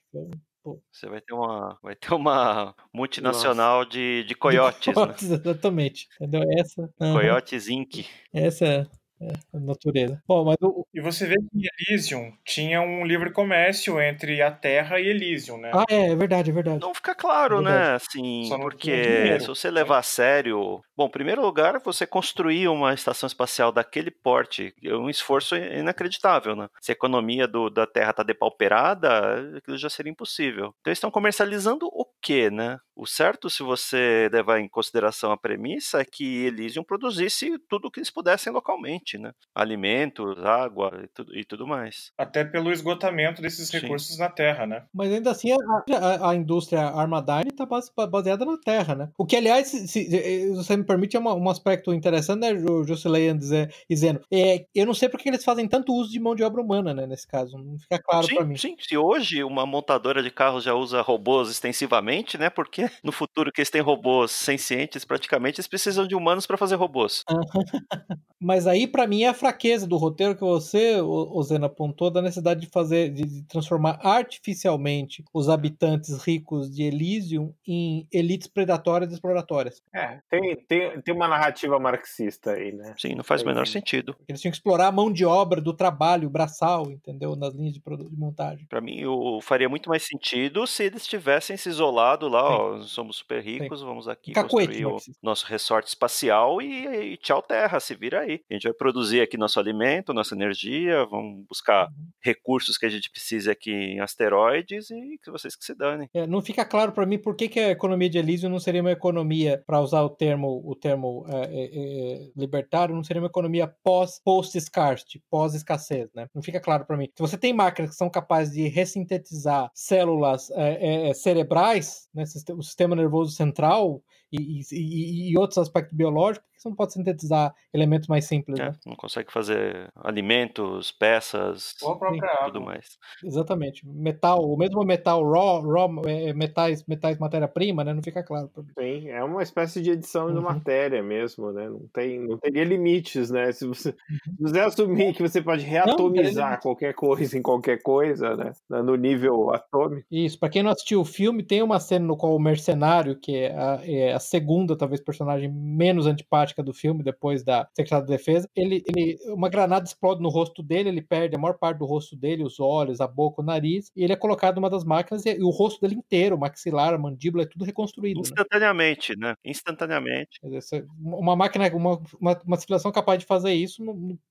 Você vai ter uma, vai ter uma multinacional de, de coiotes, de coiotes né? Exatamente. Entendeu? Essa. Coiotes Inc. Essa é, a natureza. Bom, mas o... E você vê que Elysium tinha um livre comércio entre a Terra e Elysium, né? Ah, é, é verdade, é verdade. Não fica claro, é né? Assim, porque se você levar a sério. Bom, em primeiro lugar, você construir uma estação espacial daquele porte é um esforço inacreditável, né? Se a economia do, da Terra está depauperada, aquilo já seria impossível. Então, eles estão comercializando o quê, né? O certo, se você levar em consideração a premissa, é que Elysium produzisse tudo o que eles pudessem localmente, né? Alimentos, água e tudo, e tudo mais. Até pelo esgotamento desses Sim. recursos na Terra, né? Mas ainda assim, a, a, a indústria Armadyne está baseada na Terra, né? O que, aliás, se, se você me permite, é uma, um aspecto interessante, né, Jusileian dizendo. É, eu não sei porque eles fazem tanto uso de mão de obra humana, né, nesse caso. Não fica claro para mim. Sim, se hoje uma montadora de carros já usa robôs extensivamente, né? Porque no futuro que eles têm robôs sencientes, praticamente, eles precisam de humanos para fazer robôs. Mas aí, para mim, é a fraqueza do roteiro que você, Ozena, apontou, da necessidade de fazer, de transformar artificialmente os habitantes ricos de Elysium em elites predatórias e exploratórias. É, tem, tem, tem uma narrativa marxista aí, né? Sim, não faz o menor sentido. Eles tinham que explorar a mão de obra do trabalho braçal, entendeu? Nas linhas de, de montagem. Para mim, o, faria muito mais sentido se eles tivessem se isolado lá, ó, somos super ricos, Sim. vamos aqui Cacuete, construir o nosso resort espacial e, e, tchau terra, se vira aí. A gente vai produzir aqui nosso alimento, nossa energia, vamos buscar uhum. recursos que a gente precisa aqui em asteroides e que vocês que se danem. É, não fica claro para mim por que, que a economia de Elysium não seria uma economia, para usar o termo, o termo é, é, é, libertário, não seria uma economia pós post scarcity, pós escassez, né? Não fica claro para mim. Se você tem máquinas que são capazes de ressintetizar células é, né, o sistema nervoso central e, e, e, outros aspectos biológicos, você não pode sintetizar elementos mais simples? É, né? Não consegue fazer alimentos, peças, tudo mais. Exatamente. Metal, o mesmo metal raw, raw é, metais, metais matéria-prima, né? Não fica claro. Sim, é uma espécie de edição uhum. de matéria mesmo, né? Não, tem, não teria limites, né? Se você, uhum. se você assumir que você pode reatomizar não, qualquer coisa em qualquer coisa, né? No nível atômico. Isso, para quem não assistiu o filme, tem uma cena no qual o mercenário, que é a, é a segunda, talvez, personagem menos antipática do filme, depois da Secretária de Defesa, ele, ele, uma granada explode no rosto dele, ele perde a maior parte do rosto dele, os olhos, a boca, o nariz, e ele é colocado numa das máquinas e, e o rosto dele inteiro, o maxilar, a mandíbula, é tudo reconstruído. Né? Instantaneamente, né? né? Instantaneamente. Uma máquina, uma, uma, uma civilização capaz de fazer isso,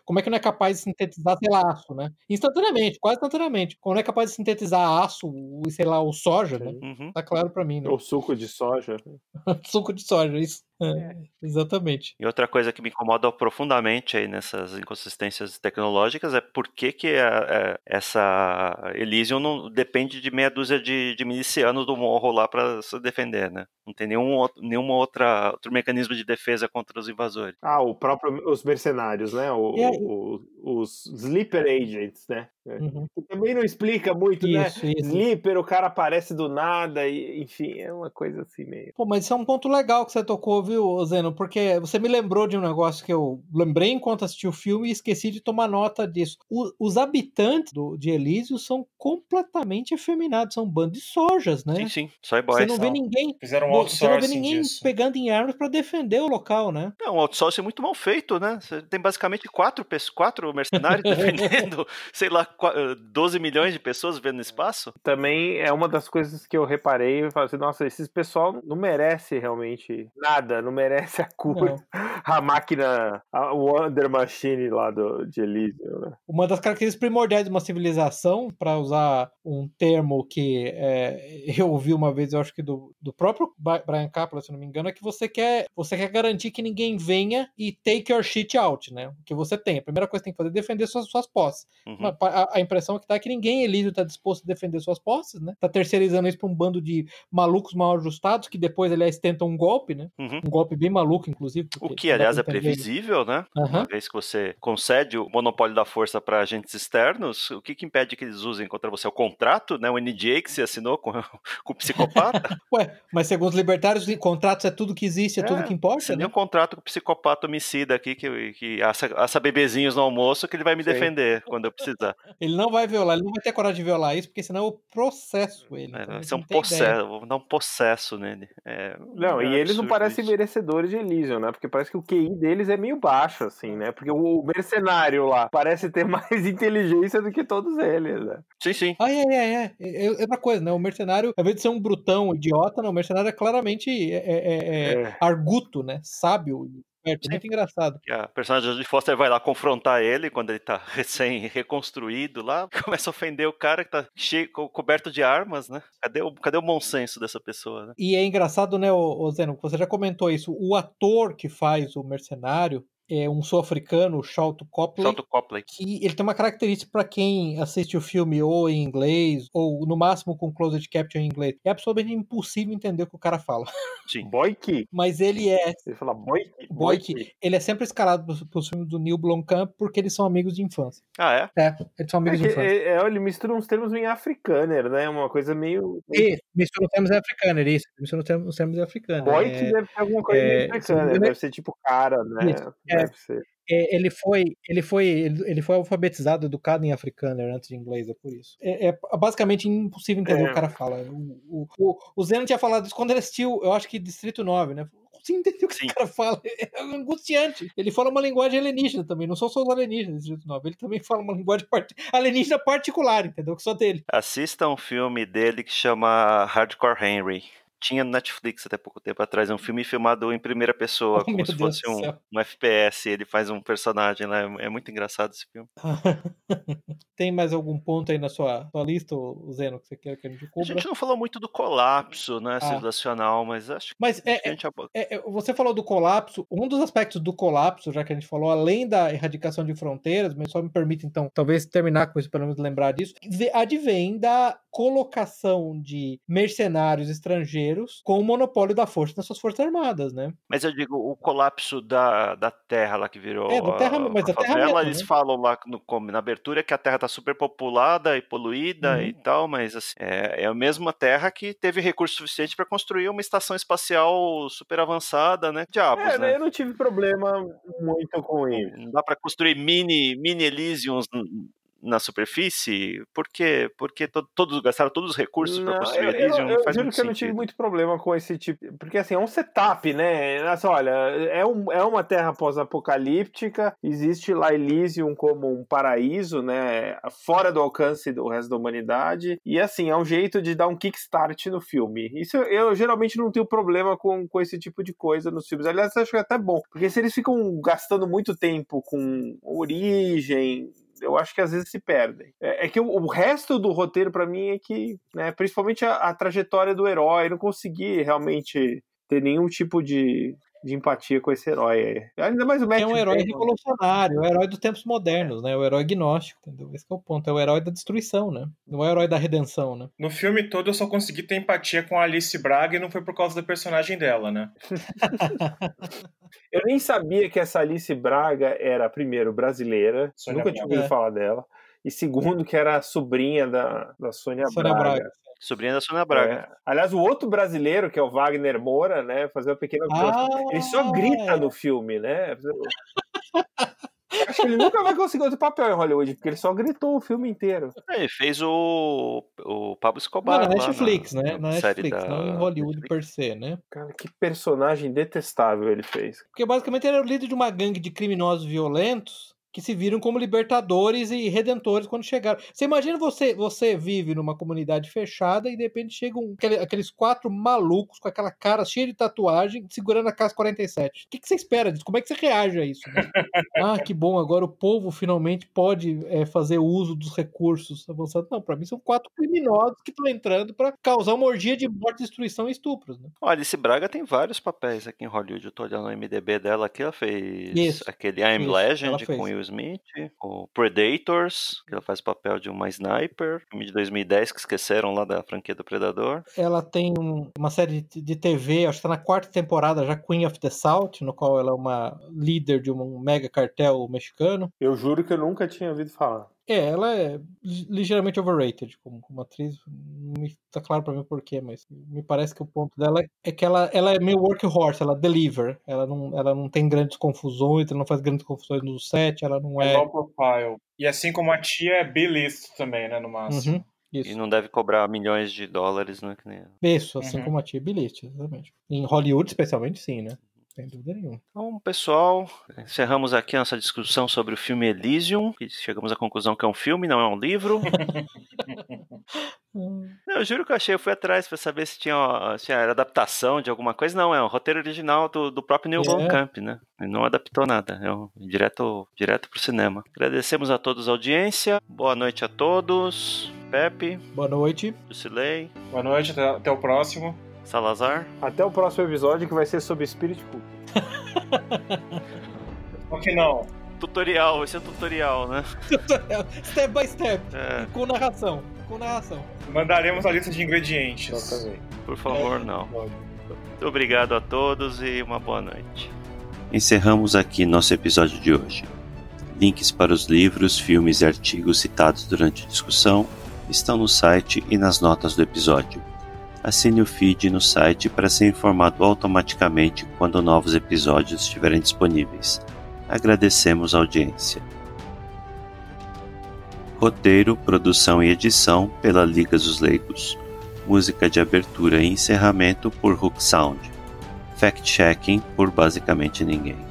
como é que não é capaz de sintetizar, sei lá, aço, né? Instantaneamente, quase instantaneamente. Como não é capaz de sintetizar aço, sei lá, o soja, né? Uhum. Tá claro para mim, né? Ou suco de soja. suco de soja, isso. É, é, exatamente. E outra coisa que me incomoda profundamente aí nessas inconsistências tecnológicas é por que, que a, a, essa Elysium não depende de meia dúzia de, de milicianos do morro lá para se defender, né? Não tem nenhum, nenhuma outra outro mecanismo de defesa contra os invasores. Ah, o próprio os mercenários, né? O, o, os sleeper agents, né? É. Uhum. Também não explica muito, né? isso, né? Isso. Sleeper, o cara aparece do nada, e, enfim, é uma coisa assim meio. Pô, mas isso é um ponto legal que você tocou, viu, Zeno? Porque você me lembrou de um negócio que eu lembrei enquanto assisti o filme e esqueci de tomar nota disso. O, os habitantes do, de Elísio são completamente efeminados, são um bando de sojas, né? Sim, sim, soy boys. Você não vê ninguém. Fizeram um você não vê ninguém disso. pegando em armas para defender o local, né? É um outsourcing muito mal feito, né? Você tem basicamente quatro, quatro mercenários defendendo, sei lá, 12 milhões de pessoas vendo no espaço? Também é uma das coisas que eu reparei e falei assim, nossa, esses pessoal não merece realmente nada nada, não merece a cura. Não. A máquina, a Wonder Machine lá do, de Elysium, né? Uma das características primordiais de uma civilização, para usar um termo que é, eu ouvi uma vez, eu acho que do, do próprio Brian Capra, se não me engano, é que você quer, você quer garantir que ninguém venha e take your shit out, né? O que você tem. A primeira coisa que tem que fazer é defender suas, suas posses. Uhum. A, a, impressão que tá é que ninguém Elísio tá disposto a defender suas posses, né? Tá terceirizando isso pra um bando de malucos mal ajustados, que depois, aliás, tentam um golpe, né? Uhum. Um golpe bem maluco, inclusive. O que, aliás, é previsível, né? Uhum. Uma vez que você concede o monopólio da força para agentes externos, o que, que impede que eles usem contra você? O contrato, né? O NDA que você assinou com, com o psicopata? Ué, mas segundo os libertários, contratos é tudo que existe, é, é tudo que importa. Você né? um contrato com o psicopata homicida aqui que, que assa, assa bebezinhos no almoço que ele vai me Sim. defender quando eu precisar. Ele não vai violar, ele não vai ter coragem de violar isso, porque senão eu processo ele. É, vai ser um processo, vou dar um processo nele. É, não, e eles não parecem isso. merecedores de Elysium, né? Porque parece que o QI deles é meio baixo, assim, né? Porque o mercenário lá parece ter mais inteligência do que todos eles, né? Sim, sim. Ah, é, é, é. É, é outra coisa, né? O mercenário, ao invés de ser um brutão idiota, não, o mercenário é claramente é, é, é, é. arguto, né? Sábio é muito engraçado. E a personagem de Foster vai lá confrontar ele quando ele tá recém-reconstruído lá, começa a ofender o cara que tá cheio, coberto de armas, né? Cadê o, cadê o bom senso dessa pessoa, né? E é engraçado, né, o Zeno, você já comentou isso, o ator que faz o mercenário, é um sul-africano, Shalto Copley, Shalto Copley, que ele tem uma característica para quem assiste o filme ou em inglês, ou no máximo com closed caption em inglês. É absolutamente impossível entender o que o cara fala. Sim. Boyke. Mas ele é... Ele fala Boyke. Boyke. Ele é sempre escalado para os filmes do Neil Blomkamp porque eles são amigos de infância. Ah, é? É, eles são amigos é de infância. É, é, ele mistura uns termos em africaner, né? Uma coisa meio... Isso, mistura os termos em africaner, isso. Mistura os termos, os termos em africaner. Boyke é... deve ter alguma coisa é... em africaner, deve ser tipo cara, né? Isso. É. Deve ser. É, ele foi ele foi ele foi alfabetizado educado em africâner antes de inglês é por isso. É, é basicamente impossível entender é. o que o cara fala. O, o, o Zeno tinha falado isso quando ele assistiu eu acho que Distrito 9 né? Você entendeu o que Sim. o cara fala? É angustiante. Ele fala uma linguagem alienígena também não são só os alienígenas Distrito 9 ele também fala uma linguagem part... alienígena particular entendeu? Que só dele. Assista um filme dele que chama Hardcore Henry tinha no Netflix até pouco tempo atrás, é um filme filmado em primeira pessoa, oh, como se Deus fosse um, um, FPS. Ele faz um personagem lá, é, é muito engraçado esse filme. Tem mais algum ponto aí na sua, sua lista, Zeno, que você quer que a gente cubra? A gente não falou muito do colapso né, ah. civilizacional, mas acho mas que é, gente... é, é, Você falou do colapso, um dos aspectos do colapso, já que a gente falou, além da erradicação de fronteiras, mas só me permite, então, talvez terminar com isso, pelo menos lembrar disso, advém da colocação de mercenários estrangeiros com o monopólio da força nas suas forças armadas, né? Mas eu digo, o colapso da, da terra lá que virou é, da terra, mas a da favela, terra mesmo, eles né? falam lá no, na abertura que a terra está super populada e poluída uhum. e tal, mas assim, é, é a mesma terra que teve recurso suficiente para construir uma estação espacial super avançada, né? Diabos, é, né? Eu não tive problema muito com isso. Não dá para construir mini, mini Elysiums na superfície? Por quê? Porque to todos gastaram todos os recursos para construir Elysium? Eu, eu, eu juro que eu não tive muito problema com esse tipo. Porque assim, é um setup, né? Assim, olha, é, um, é uma terra pós-apocalíptica, existe lá Elysium como um paraíso, né? Fora do alcance do resto da humanidade. E assim, é um jeito de dar um kickstart no filme. Isso eu, eu geralmente não tenho problema com, com esse tipo de coisa nos filmes. Aliás, acho que é até bom. Porque se eles ficam gastando muito tempo com origem, eu acho que às vezes se perdem. É, é que o, o, resto do roteiro, para mim, é que, né, principalmente a, a, trajetória do herói, não consegui realmente ter nenhum tipo de, de empatia com esse herói. Ainda mais o Matt É um herói revolucionário, é o herói dos tempos modernos, né? O herói gnóstico, entendeu? Esse é o ponto. É o herói da destruição, né? Não é o herói da redenção, né? No filme todo eu só consegui ter empatia com a Alice Braga e não foi por causa da personagem dela, né? eu nem sabia que essa Alice Braga era, primeiro, brasileira. Sônia nunca tinha ouvido é. falar dela. E segundo, que era a sobrinha da, da Sônia, Sônia Braga. Braga. Sobrinha da Sônia Braga. É. Aliás, o outro brasileiro, que é o Wagner Moura, né? Fazer uma pequena. Ah, ele só grita é. no filme, né? Acho que ele nunca vai conseguir outro papel em Hollywood, porque ele só gritou o filme inteiro. É, ele fez o, o Pablo Escobar. Não, na Netflix, na, né? Na Netflix, da... não em Hollywood per se, né? Cara, que personagem detestável ele fez. Porque basicamente ele era o líder de uma gangue de criminosos violentos que se viram como libertadores e redentores quando chegaram. Você imagina você, você vive numa comunidade fechada e de repente chegam aquele, aqueles quatro malucos com aquela cara cheia de tatuagem segurando a casa 47. O que, que você espera disso? Como é que você reage a isso? Né? ah, que bom, agora o povo finalmente pode é, fazer uso dos recursos avançados. Não, para mim são quatro criminosos que estão entrando para causar uma orgia de morte, destruição e estupros. Né? Olha, Alice Braga tem vários papéis aqui em Hollywood. Eu tô olhando no MDB dela aqui, ela fez isso, aquele I'm isso, Legend com Will Smith, o Predators, que ela faz o papel de uma sniper, filme de 2010 que esqueceram lá da franquia do Predador. Ela tem uma série de TV, acho que tá na quarta temporada já, Queen of the South, no qual ela é uma líder de um mega cartel mexicano. Eu juro que eu nunca tinha ouvido falar. É, ela é ligeiramente overrated como, como atriz. Não me tá claro pra mim porquê, mas me parece que o ponto dela é que ela, ela é meio workhorse, ela deliver. Ela não, ela não tem grandes confusões, ela não faz grandes confusões no set, ela não é. É low profile. E assim como a tia é B-list também, né, no máximo. Uhum. Isso. E não deve cobrar milhões de dólares, né? Que nem... Isso, assim uhum. como a tia bilhete, exatamente. Em Hollywood, especialmente, sim, né? Sem dúvida nenhuma. Então, pessoal, encerramos aqui a nossa discussão sobre o filme Elysium. E chegamos à conclusão que é um filme, não é um livro. eu juro que eu achei, eu fui atrás para saber se tinha, se era adaptação de alguma coisa. Não, é um roteiro original do, do próprio Neil é. Blomkamp, né? Ele não adaptou nada, é um, direto, direto pro cinema. Agradecemos a todos a audiência, boa noite a todos. Pepe. Boa noite. Jusilei. Boa noite, até, até o próximo. Salazar. Até o próximo episódio que vai ser sobre Spirit Cookie. Por que não? Tutorial, esse é tutorial, né? Tutorial, step by step. É. Com narração. Com narração. Mandaremos a lista de ingredientes. Exatamente. Por favor, é, não. Muito obrigado a todos e uma boa noite. Encerramos aqui nosso episódio de hoje. Links para os livros, filmes e artigos citados durante a discussão estão no site e nas notas do episódio. Assine o feed no site para ser informado automaticamente quando novos episódios estiverem disponíveis. Agradecemos a audiência. Roteiro, produção e edição pela Liga dos Leigos. Música de abertura e encerramento por Hook Sound. Fact-checking por basicamente ninguém.